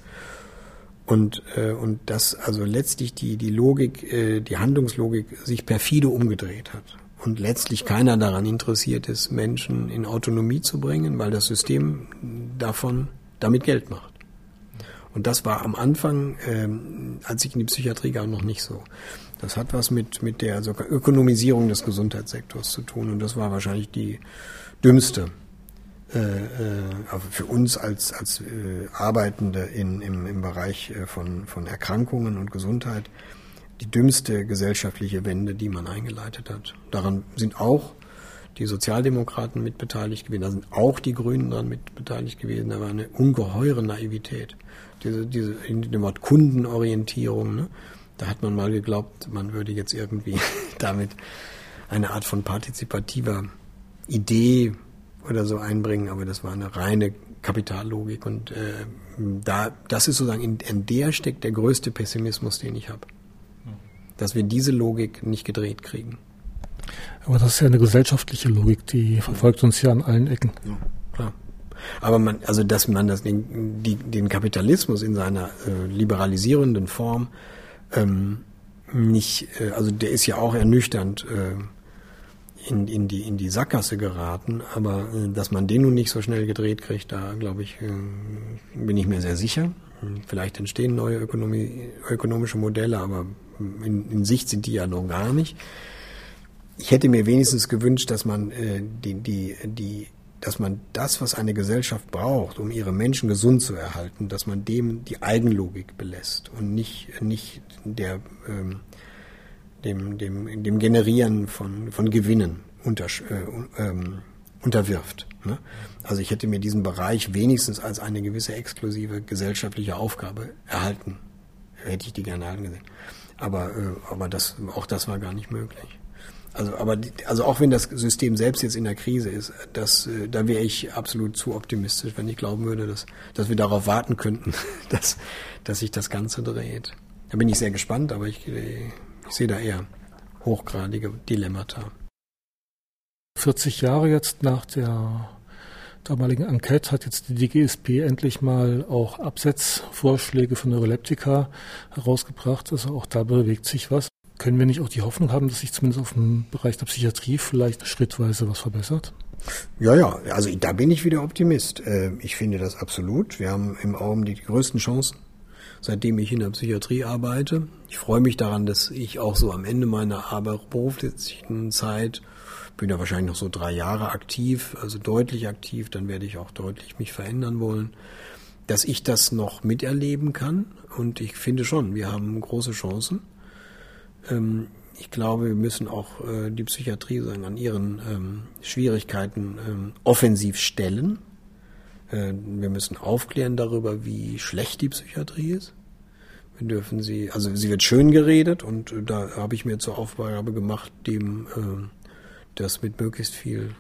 Und, äh, und dass also letztlich die, die Logik, äh, die Handlungslogik sich perfide umgedreht hat. Und letztlich keiner daran interessiert ist, Menschen in Autonomie zu bringen, weil das System davon damit Geld macht. Und das war am Anfang, ähm, als ich in die Psychiatrie kam, noch nicht so. Das hat was mit, mit der sogar Ökonomisierung des Gesundheitssektors zu tun. Und das war wahrscheinlich die dümmste äh, äh, für uns als, als äh, Arbeitende in, im, im Bereich äh, von, von Erkrankungen und Gesundheit die dümmste gesellschaftliche Wende, die man eingeleitet hat. Daran sind auch die Sozialdemokraten mitbeteiligt gewesen, da sind auch die Grünen daran mitbeteiligt gewesen. Da war eine ungeheure Naivität diese, diese in dem Wort Kundenorientierung, ne? da hat man mal geglaubt, man würde jetzt irgendwie [LAUGHS] damit eine Art von partizipativer Idee oder so einbringen, aber das war eine reine Kapitallogik und äh, da, das ist sozusagen in, in der steckt der größte Pessimismus, den ich habe, dass wir diese Logik nicht gedreht kriegen. Aber das ist ja eine gesellschaftliche Logik, die verfolgt uns ja an allen Ecken. Ja, klar. Aber man, also dass man das, den, die, den Kapitalismus in seiner äh, liberalisierenden Form ähm, nicht, äh, also der ist ja auch ernüchternd äh, in, in, die, in die Sackgasse geraten, aber äh, dass man den nun nicht so schnell gedreht kriegt, da glaube ich, äh, bin ich mir sehr sicher. Vielleicht entstehen neue Ökonomie, ökonomische Modelle, aber in, in Sicht sind die ja noch gar nicht. Ich hätte mir wenigstens gewünscht, dass man äh, die, die, die dass man das, was eine Gesellschaft braucht, um ihre Menschen gesund zu erhalten, dass man dem die Eigenlogik belässt und nicht, nicht der, ähm, dem, dem, dem Generieren von, von Gewinnen unter, äh, ähm, unterwirft. Ne? Also ich hätte mir diesen Bereich wenigstens als eine gewisse exklusive gesellschaftliche Aufgabe erhalten. Hätte ich die gerne erhalten gesehen. Aber, äh, aber das, auch das war gar nicht möglich. Also, aber also auch wenn das System selbst jetzt in der Krise ist, das, äh, da wäre ich absolut zu optimistisch, wenn ich glauben würde, dass, dass wir darauf warten könnten, [LAUGHS] dass, dass sich das Ganze dreht. Da bin ich sehr gespannt, aber ich, äh, ich sehe da eher hochgradige Dilemmata. 40 Jahre jetzt nach der damaligen Enquete hat jetzt die DGSP endlich mal auch Absetzvorschläge für Neuroleptika herausgebracht. Also auch da bewegt sich was. Können wir nicht auch die Hoffnung haben, dass sich zumindest auf dem Bereich der Psychiatrie vielleicht schrittweise was verbessert? Ja, ja, also da bin ich wieder Optimist. Äh, ich finde das absolut. Wir haben im Augenblick die größten Chancen, seitdem ich in der Psychiatrie arbeite. Ich freue mich daran, dass ich auch so am Ende meiner beruflichen Zeit, bin ja wahrscheinlich noch so drei Jahre aktiv, also deutlich aktiv, dann werde ich auch deutlich mich verändern wollen, dass ich das noch miterleben kann. Und ich finde schon, wir haben große Chancen. Ähm, ich glaube, wir müssen auch äh, die Psychiatrie sagen, an ihren ähm, Schwierigkeiten ähm, offensiv stellen. Äh, wir müssen aufklären darüber, wie schlecht die Psychiatrie ist. Wir dürfen sie, also sie wird schön geredet und äh, da habe ich mir zur Aufgabe gemacht, dem äh, das mit möglichst viel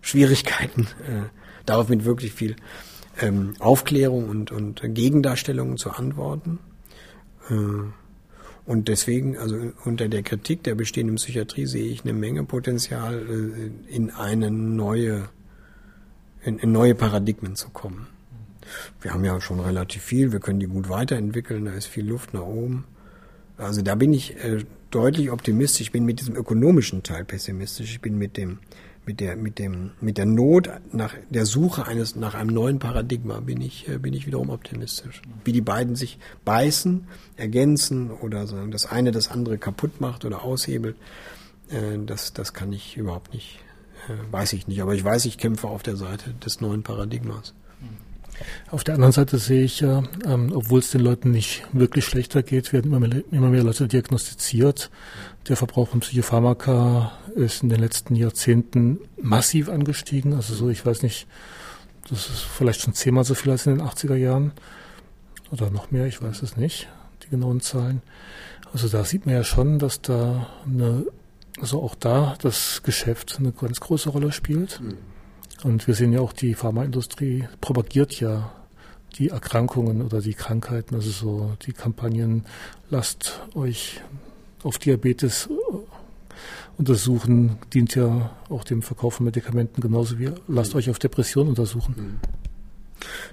Schwierigkeiten, äh, darauf mit wirklich viel ähm, Aufklärung und, und Gegendarstellungen zu antworten. Und deswegen, also unter der Kritik der bestehenden Psychiatrie sehe ich eine Menge Potenzial, äh, in eine neue, in, in neue Paradigmen zu kommen. Wir haben ja schon relativ viel, wir können die gut weiterentwickeln, da ist viel Luft nach oben. Also da bin ich äh, deutlich optimistisch. Ich bin mit diesem ökonomischen Teil pessimistisch. Ich bin mit dem mit der mit dem mit der Not nach der Suche eines nach einem neuen Paradigma bin ich äh, bin ich wiederum optimistisch. Wie die beiden sich beißen, ergänzen oder sagen, das eine das andere kaputt macht oder aushebelt, äh, das das kann ich überhaupt nicht äh, weiß ich nicht, aber ich weiß, ich kämpfe auf der Seite des neuen Paradigmas. Auf der anderen Seite sehe ich ja, ähm, obwohl es den Leuten nicht wirklich schlechter geht, werden immer mehr, immer mehr Leute diagnostiziert. Der Verbrauch von Psychopharmaka ist in den letzten Jahrzehnten massiv angestiegen. Also so, ich weiß nicht, das ist vielleicht schon zehnmal so viel als in den 80er Jahren. Oder noch mehr, ich weiß es nicht, die genauen Zahlen. Also da sieht man ja schon, dass da eine, also auch da das Geschäft eine ganz große Rolle spielt. Mhm. Und wir sehen ja auch, die Pharmaindustrie propagiert ja die Erkrankungen oder die Krankheiten, also so die Kampagnen, lasst euch auf Diabetes äh, untersuchen, dient ja auch dem Verkauf von Medikamenten genauso wie lasst euch auf Depression untersuchen.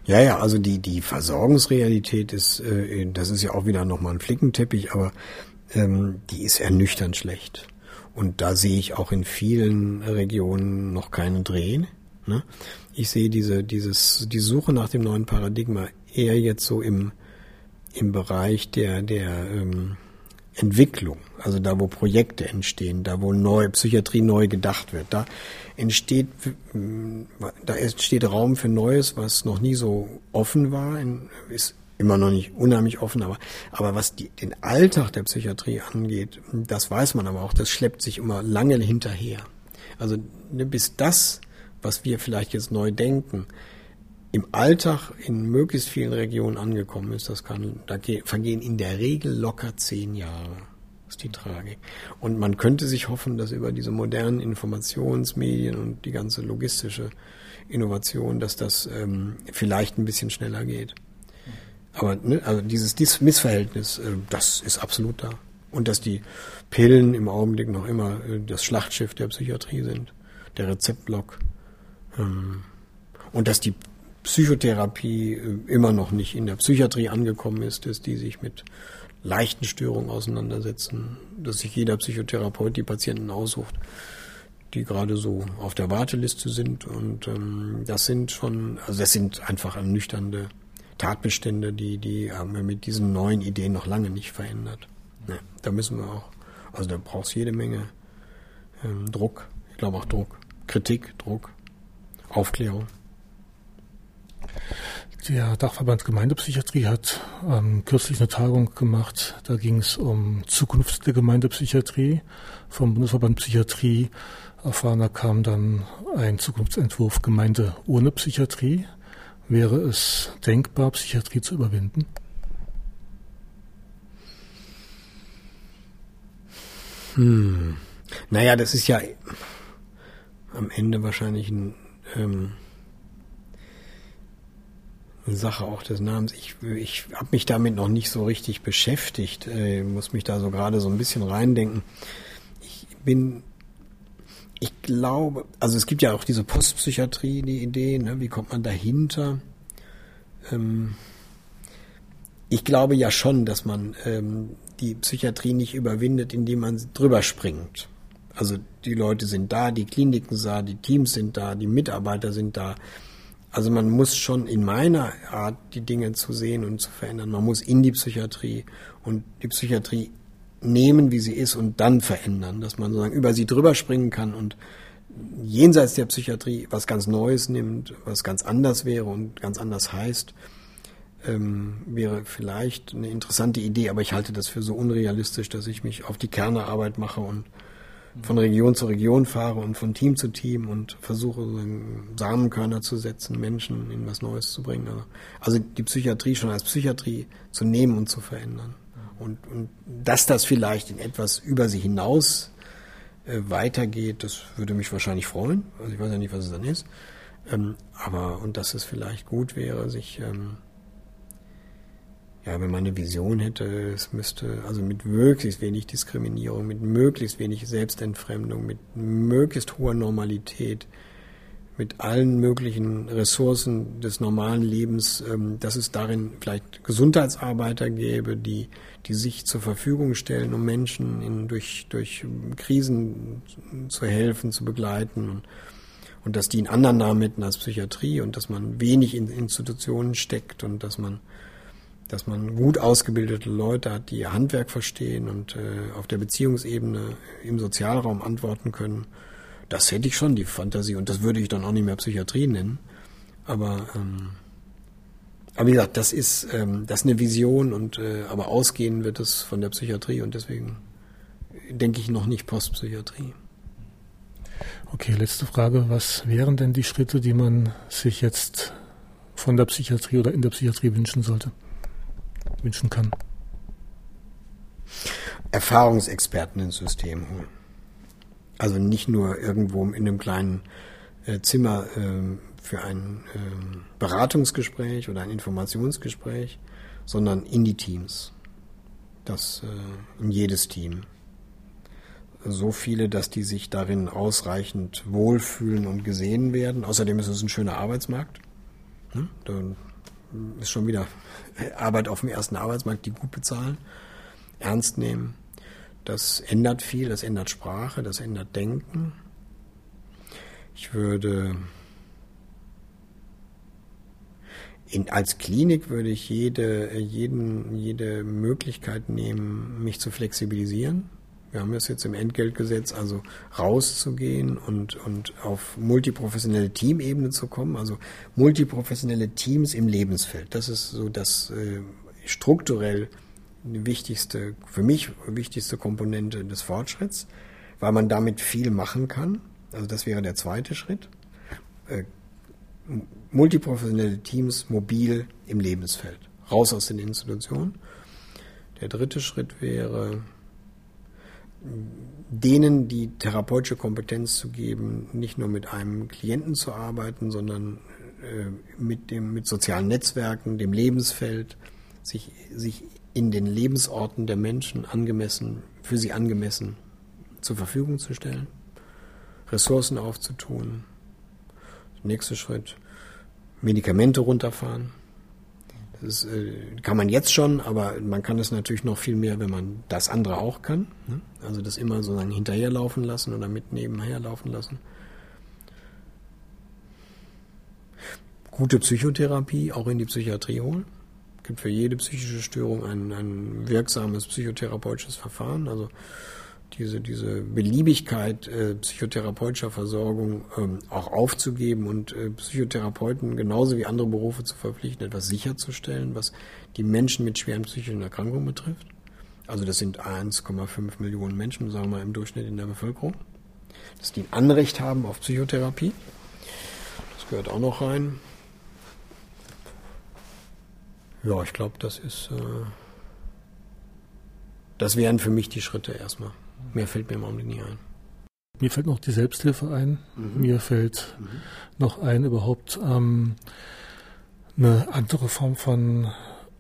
Ja, ja, also die, die Versorgungsrealität ist, äh, das ist ja auch wieder nochmal ein Flickenteppich, aber ähm, die ist ernüchternd schlecht. Und da sehe ich auch in vielen Regionen noch keinen Drehen. Ne? Ich sehe diese, dieses, die Suche nach dem neuen Paradigma eher jetzt so im, im Bereich der, der ähm, Entwicklung, also da, wo Projekte entstehen, da, wo neue Psychiatrie neu gedacht wird, da entsteht, da entsteht Raum für Neues, was noch nie so offen war, ist immer noch nicht unheimlich offen, aber, aber was die, den Alltag der Psychiatrie angeht, das weiß man aber auch, das schleppt sich immer lange hinterher. Also ne, bis das was wir vielleicht jetzt neu denken, im Alltag in möglichst vielen Regionen angekommen ist, das kann, da vergehen in der Regel locker zehn Jahre. Das ist die Tragik. Und man könnte sich hoffen, dass über diese modernen Informationsmedien und die ganze logistische Innovation, dass das ähm, vielleicht ein bisschen schneller geht. Aber ne, also dieses, dieses Missverhältnis, äh, das ist absolut da. Und dass die Pillen im Augenblick noch immer äh, das Schlachtschiff der Psychiatrie sind, der Rezeptblock. Ähm, und dass die Psychotherapie äh, immer noch nicht in der Psychiatrie angekommen ist, dass die sich mit leichten Störungen auseinandersetzen, dass sich jeder Psychotherapeut die Patienten aussucht, die gerade so auf der Warteliste sind. Und ähm, das sind schon, also das sind einfach ernüchternde Tatbestände, die, die haben wir mit diesen neuen Ideen noch lange nicht verändert. Ne, da müssen wir auch, also da braucht es jede Menge ähm, Druck, ich glaube auch Druck, Kritik, Druck. Aufklärung. Der Dachverband Gemeindepsychiatrie hat ähm, kürzlich eine Tagung gemacht. Da ging es um Zukunft der Gemeindepsychiatrie. Vom Bundesverband Psychiatrie erfahren, kam dann ein Zukunftsentwurf Gemeinde ohne Psychiatrie. Wäre es denkbar, Psychiatrie zu überwinden? Hm. Naja, das ist ja am Ende wahrscheinlich ein ähm, Sache auch des Namens. Ich, ich habe mich damit noch nicht so richtig beschäftigt, äh, muss mich da so gerade so ein bisschen reindenken. Ich bin, ich glaube, also es gibt ja auch diese Postpsychiatrie, die Idee, ne, wie kommt man dahinter? Ähm, ich glaube ja schon, dass man ähm, die Psychiatrie nicht überwindet, indem man drüber springt. Also die Leute sind da, die Kliniken sind da, die Teams sind da, die Mitarbeiter sind da. Also man muss schon in meiner Art, die Dinge zu sehen und zu verändern, man muss in die Psychiatrie und die Psychiatrie nehmen, wie sie ist und dann verändern, dass man sozusagen über sie drüber springen kann und jenseits der Psychiatrie was ganz Neues nimmt, was ganz anders wäre und ganz anders heißt, ähm, wäre vielleicht eine interessante Idee, aber ich halte das für so unrealistisch, dass ich mich auf die Kernearbeit mache und von Region zu Region fahre und von Team zu Team und versuche, Samenkörner zu setzen, Menschen in was Neues zu bringen. Also, also die Psychiatrie schon als Psychiatrie zu nehmen und zu verändern. Und, und dass das vielleicht in etwas über sie hinaus äh, weitergeht, das würde mich wahrscheinlich freuen. Also ich weiß ja nicht, was es dann ist. Ähm, aber, und dass es vielleicht gut wäre, sich, ähm, ja, wenn man eine Vision hätte, es müsste, also mit möglichst wenig Diskriminierung, mit möglichst wenig Selbstentfremdung, mit möglichst hoher Normalität, mit allen möglichen Ressourcen des normalen Lebens, ähm, dass es darin vielleicht Gesundheitsarbeiter gäbe, die, die sich zur Verfügung stellen, um Menschen in, durch, durch Krisen zu helfen, zu begleiten und, und dass die einen anderen Namen hätten als Psychiatrie und dass man wenig in Institutionen steckt und dass man dass man gut ausgebildete Leute hat, die ihr Handwerk verstehen und äh, auf der Beziehungsebene im Sozialraum antworten können das hätte ich schon, die Fantasie. Und das würde ich dann auch nicht mehr Psychiatrie nennen. Aber, ähm, aber wie gesagt, das ist, ähm, das ist eine Vision und äh, aber ausgehen wird es von der Psychiatrie und deswegen denke ich noch nicht Postpsychiatrie. Okay, letzte Frage. Was wären denn die Schritte, die man sich jetzt von der Psychiatrie oder in der Psychiatrie wünschen sollte? Wünschen kann? Erfahrungsexperten ins System holen. Also nicht nur irgendwo in einem kleinen äh, Zimmer äh, für ein äh, Beratungsgespräch oder ein Informationsgespräch, sondern in die Teams. Das äh, in jedes Team. So viele, dass die sich darin ausreichend wohlfühlen und gesehen werden. Außerdem ist es ein schöner Arbeitsmarkt. Hm? Ist schon wieder Arbeit auf dem ersten Arbeitsmarkt, die gut bezahlen, ernst nehmen das ändert viel, das ändert Sprache, das ändert Denken. Ich würde in, als Klinik würde ich jede, jeden, jede Möglichkeit nehmen, mich zu flexibilisieren. Wir haben das jetzt im Entgeltgesetz, also rauszugehen und, und auf multiprofessionelle Teamebene zu kommen, also multiprofessionelle Teams im Lebensfeld. Das ist so das äh, strukturell wichtigste, für mich wichtigste Komponente des Fortschritts, weil man damit viel machen kann. Also das wäre der zweite Schritt. Äh, multiprofessionelle Teams mobil im Lebensfeld. Raus aus den Institutionen. Der dritte Schritt wäre, denen die therapeutische Kompetenz zu geben, nicht nur mit einem Klienten zu arbeiten, sondern äh, mit dem, mit sozialen Netzwerken, dem Lebensfeld, sich, sich in den Lebensorten der Menschen angemessen, für sie angemessen zur Verfügung zu stellen, Ressourcen aufzutun. Nächster Schritt, Medikamente runterfahren. Das äh, kann man jetzt schon, aber man kann es natürlich noch viel mehr, wenn man das andere auch kann. Ne? Also das immer so hinterherlaufen lassen oder mit nebenher laufen lassen. Gute Psychotherapie auch in die Psychiatrie holen gibt für jede psychische Störung ein, ein wirksames psychotherapeutisches Verfahren. Also diese, diese Beliebigkeit äh, psychotherapeutischer Versorgung ähm, auch aufzugeben und äh, Psychotherapeuten genauso wie andere Berufe zu verpflichten, etwas sicherzustellen, was die Menschen mit schweren psychischen Erkrankungen betrifft. Also das sind 1,5 Millionen Menschen, sagen wir mal, im Durchschnitt in der Bevölkerung. Dass die ein Anrecht haben auf Psychotherapie. Das gehört auch noch rein. Ja, ich glaube, das ist. Äh, das wären für mich die Schritte erstmal. Mehr fällt mir im Augenblick nie ein. Mir fällt noch die Selbsthilfe ein. Mhm. Mir fällt mhm. noch ein, überhaupt ähm, eine andere Form von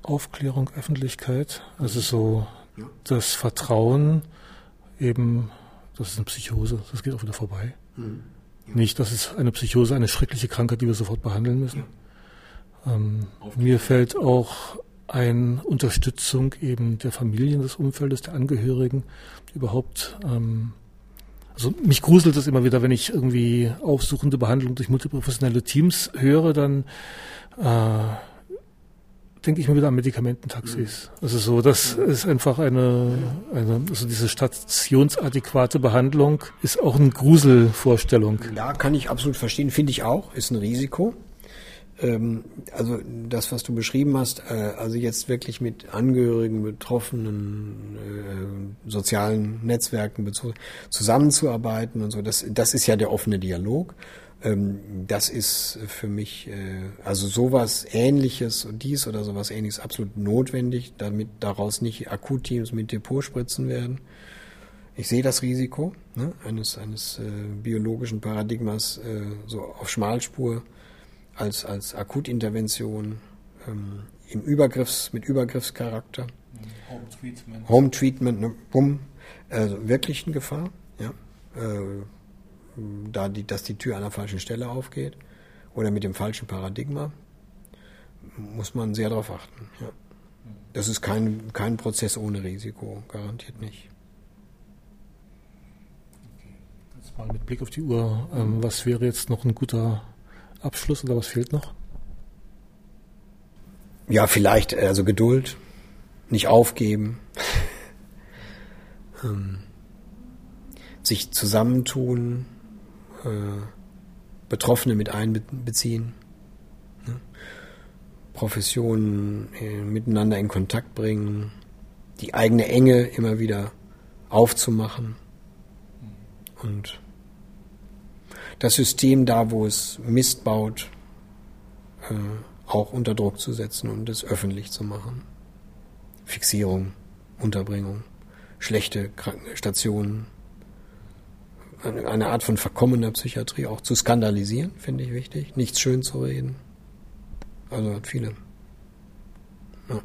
Aufklärung, Öffentlichkeit. Also so ja. das Vertrauen eben, das ist eine Psychose, das geht auch wieder vorbei. Mhm. Ja. Nicht, das ist eine Psychose, eine schreckliche Krankheit, die wir sofort behandeln müssen. Ja. Ähm, mir fällt auch eine Unterstützung eben der Familien, des Umfeldes, der Angehörigen überhaupt. Ähm, also mich gruselt es immer wieder, wenn ich irgendwie aufsuchende Behandlung durch multiprofessionelle Teams höre, dann äh, denke ich mir wieder an Medikamententaxis. Also so, das ist einfach eine, eine also diese stationsadäquate Behandlung ist auch eine Gruselvorstellung. Ja, kann ich absolut verstehen, finde ich auch, ist ein Risiko. Ähm, also das, was du beschrieben hast, äh, also jetzt wirklich mit Angehörigen, Betroffenen, äh, sozialen Netzwerken zusammenzuarbeiten und so, das, das ist ja der offene Dialog. Ähm, das ist für mich, äh, also sowas ähnliches und dies oder sowas ähnliches absolut notwendig, damit daraus nicht Akutteams mit Depotspritzen werden. Ich sehe das Risiko ne, eines, eines äh, biologischen Paradigmas äh, so auf Schmalspur als, als Akutintervention ähm, im Übergriffs, mit Übergriffscharakter. Home Treatment. Home Treatment, ne, bumm, also wirklich eine Gefahr, ja. Äh, da die, dass die Tür an der falschen Stelle aufgeht oder mit dem falschen Paradigma, muss man sehr darauf achten. Ja. Das ist kein, kein Prozess ohne Risiko, garantiert nicht. Jetzt mal mit Blick auf die Uhr, ähm, was wäre jetzt noch ein guter Abschluss oder was fehlt noch? Ja, vielleicht, also Geduld, nicht aufgeben, [LAUGHS] ähm, sich zusammentun, äh, Betroffene mit einbeziehen, ne? Professionen äh, miteinander in Kontakt bringen, die eigene Enge immer wieder aufzumachen und das System da, wo es Mist baut, äh, auch unter Druck zu setzen und es öffentlich zu machen. Fixierung, Unterbringung, schlechte Krankenstationen, eine Art von verkommener Psychiatrie auch zu skandalisieren, finde ich wichtig. Nichts schön zu reden. Also hat viele. Ja.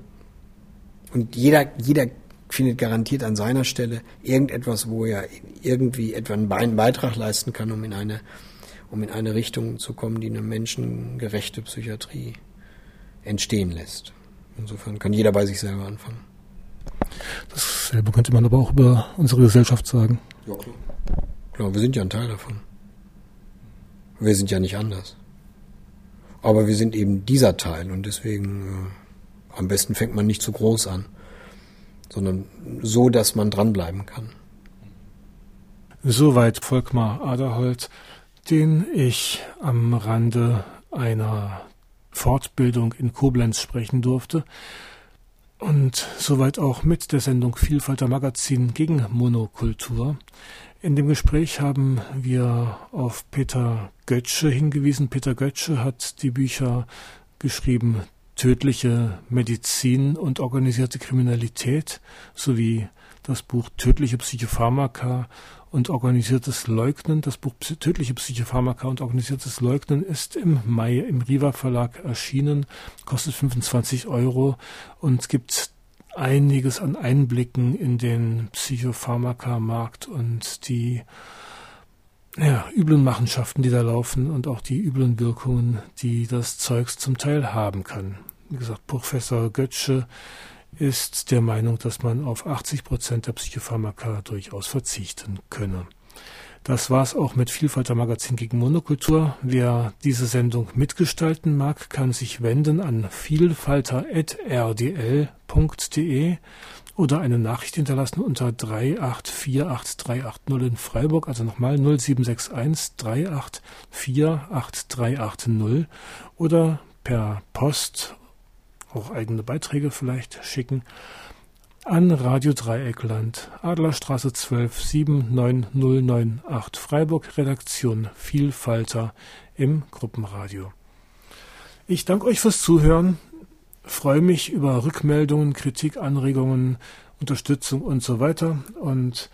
Und jeder, jeder findet garantiert an seiner Stelle irgendetwas, wo er irgendwie etwa einen Beitrag leisten kann, um in eine, um in eine Richtung zu kommen, die eine menschengerechte Psychiatrie entstehen lässt. Insofern kann jeder bei sich selber anfangen. Dasselbe könnte man aber auch über unsere Gesellschaft sagen. Ja, klar. Klar, wir sind ja ein Teil davon. Wir sind ja nicht anders. Aber wir sind eben dieser Teil und deswegen äh, am besten fängt man nicht zu groß an, sondern so, dass man dranbleiben kann. Soweit Volkmar Aderholt, den ich am Rande einer Fortbildung in Koblenz sprechen durfte. Und soweit auch mit der Sendung Vielfalter Magazin gegen Monokultur. In dem Gespräch haben wir auf Peter Götzsche hingewiesen. Peter Götzsche hat die Bücher geschrieben Tödliche Medizin und organisierte Kriminalität sowie das Buch Tödliche Psychopharmaka und organisiertes Leugnen. Das Buch Tödliche Psychopharmaka und organisiertes Leugnen ist im Mai im Riva Verlag erschienen, kostet 25 Euro und gibt einiges an Einblicken in den Psychopharmaka-Markt und die ja, üblen Machenschaften, die da laufen und auch die üblen Wirkungen, die das Zeugs zum Teil haben kann. Wie gesagt, Professor Götzsche ist der Meinung, dass man auf 80 Prozent der Psychopharmaka durchaus verzichten könne. Das war's auch mit Vielfalter Magazin gegen Monokultur. Wer diese Sendung mitgestalten mag, kann sich wenden an vielfalter.rdl.de oder eine Nachricht hinterlassen unter 3848380 in Freiburg, also nochmal 0761 3848380 oder per Post auch eigene Beiträge vielleicht schicken an Radio Dreieckland, Adlerstraße 12 79098 Freiburg, Redaktion Vielfalter im Gruppenradio. Ich danke euch fürs Zuhören, freue mich über Rückmeldungen, Kritik, Anregungen, Unterstützung und so weiter. Und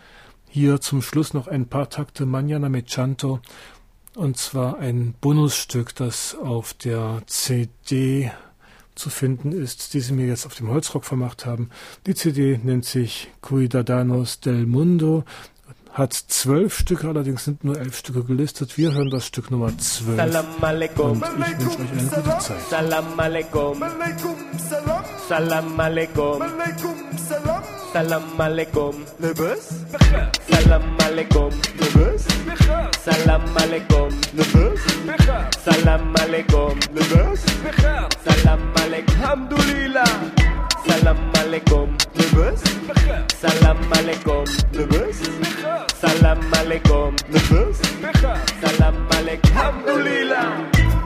hier zum Schluss noch ein paar Takte Manjana Mechanto, und zwar ein Bonusstück, das auf der CD zu finden ist, die sie mir jetzt auf dem Holzrock vermacht haben. Die CD nennt sich Cuidadanos del Mundo, hat zwölf Stücke, allerdings sind nur elf Stücke gelistet. Wir hören das Stück Nummer zwölf. Salam alaikum. Und ich wünsche euch eine gute Zeit. Salam alaikum. Salam alaikum. Salam alaikum. Salam alaikum. Salam alaikum. Salam alaikum. Salam alaikum. Alhamdulillah. Salam alaikum. Salam alaikum. Salam alaikum. Salam alaikum. Alhamdulillah.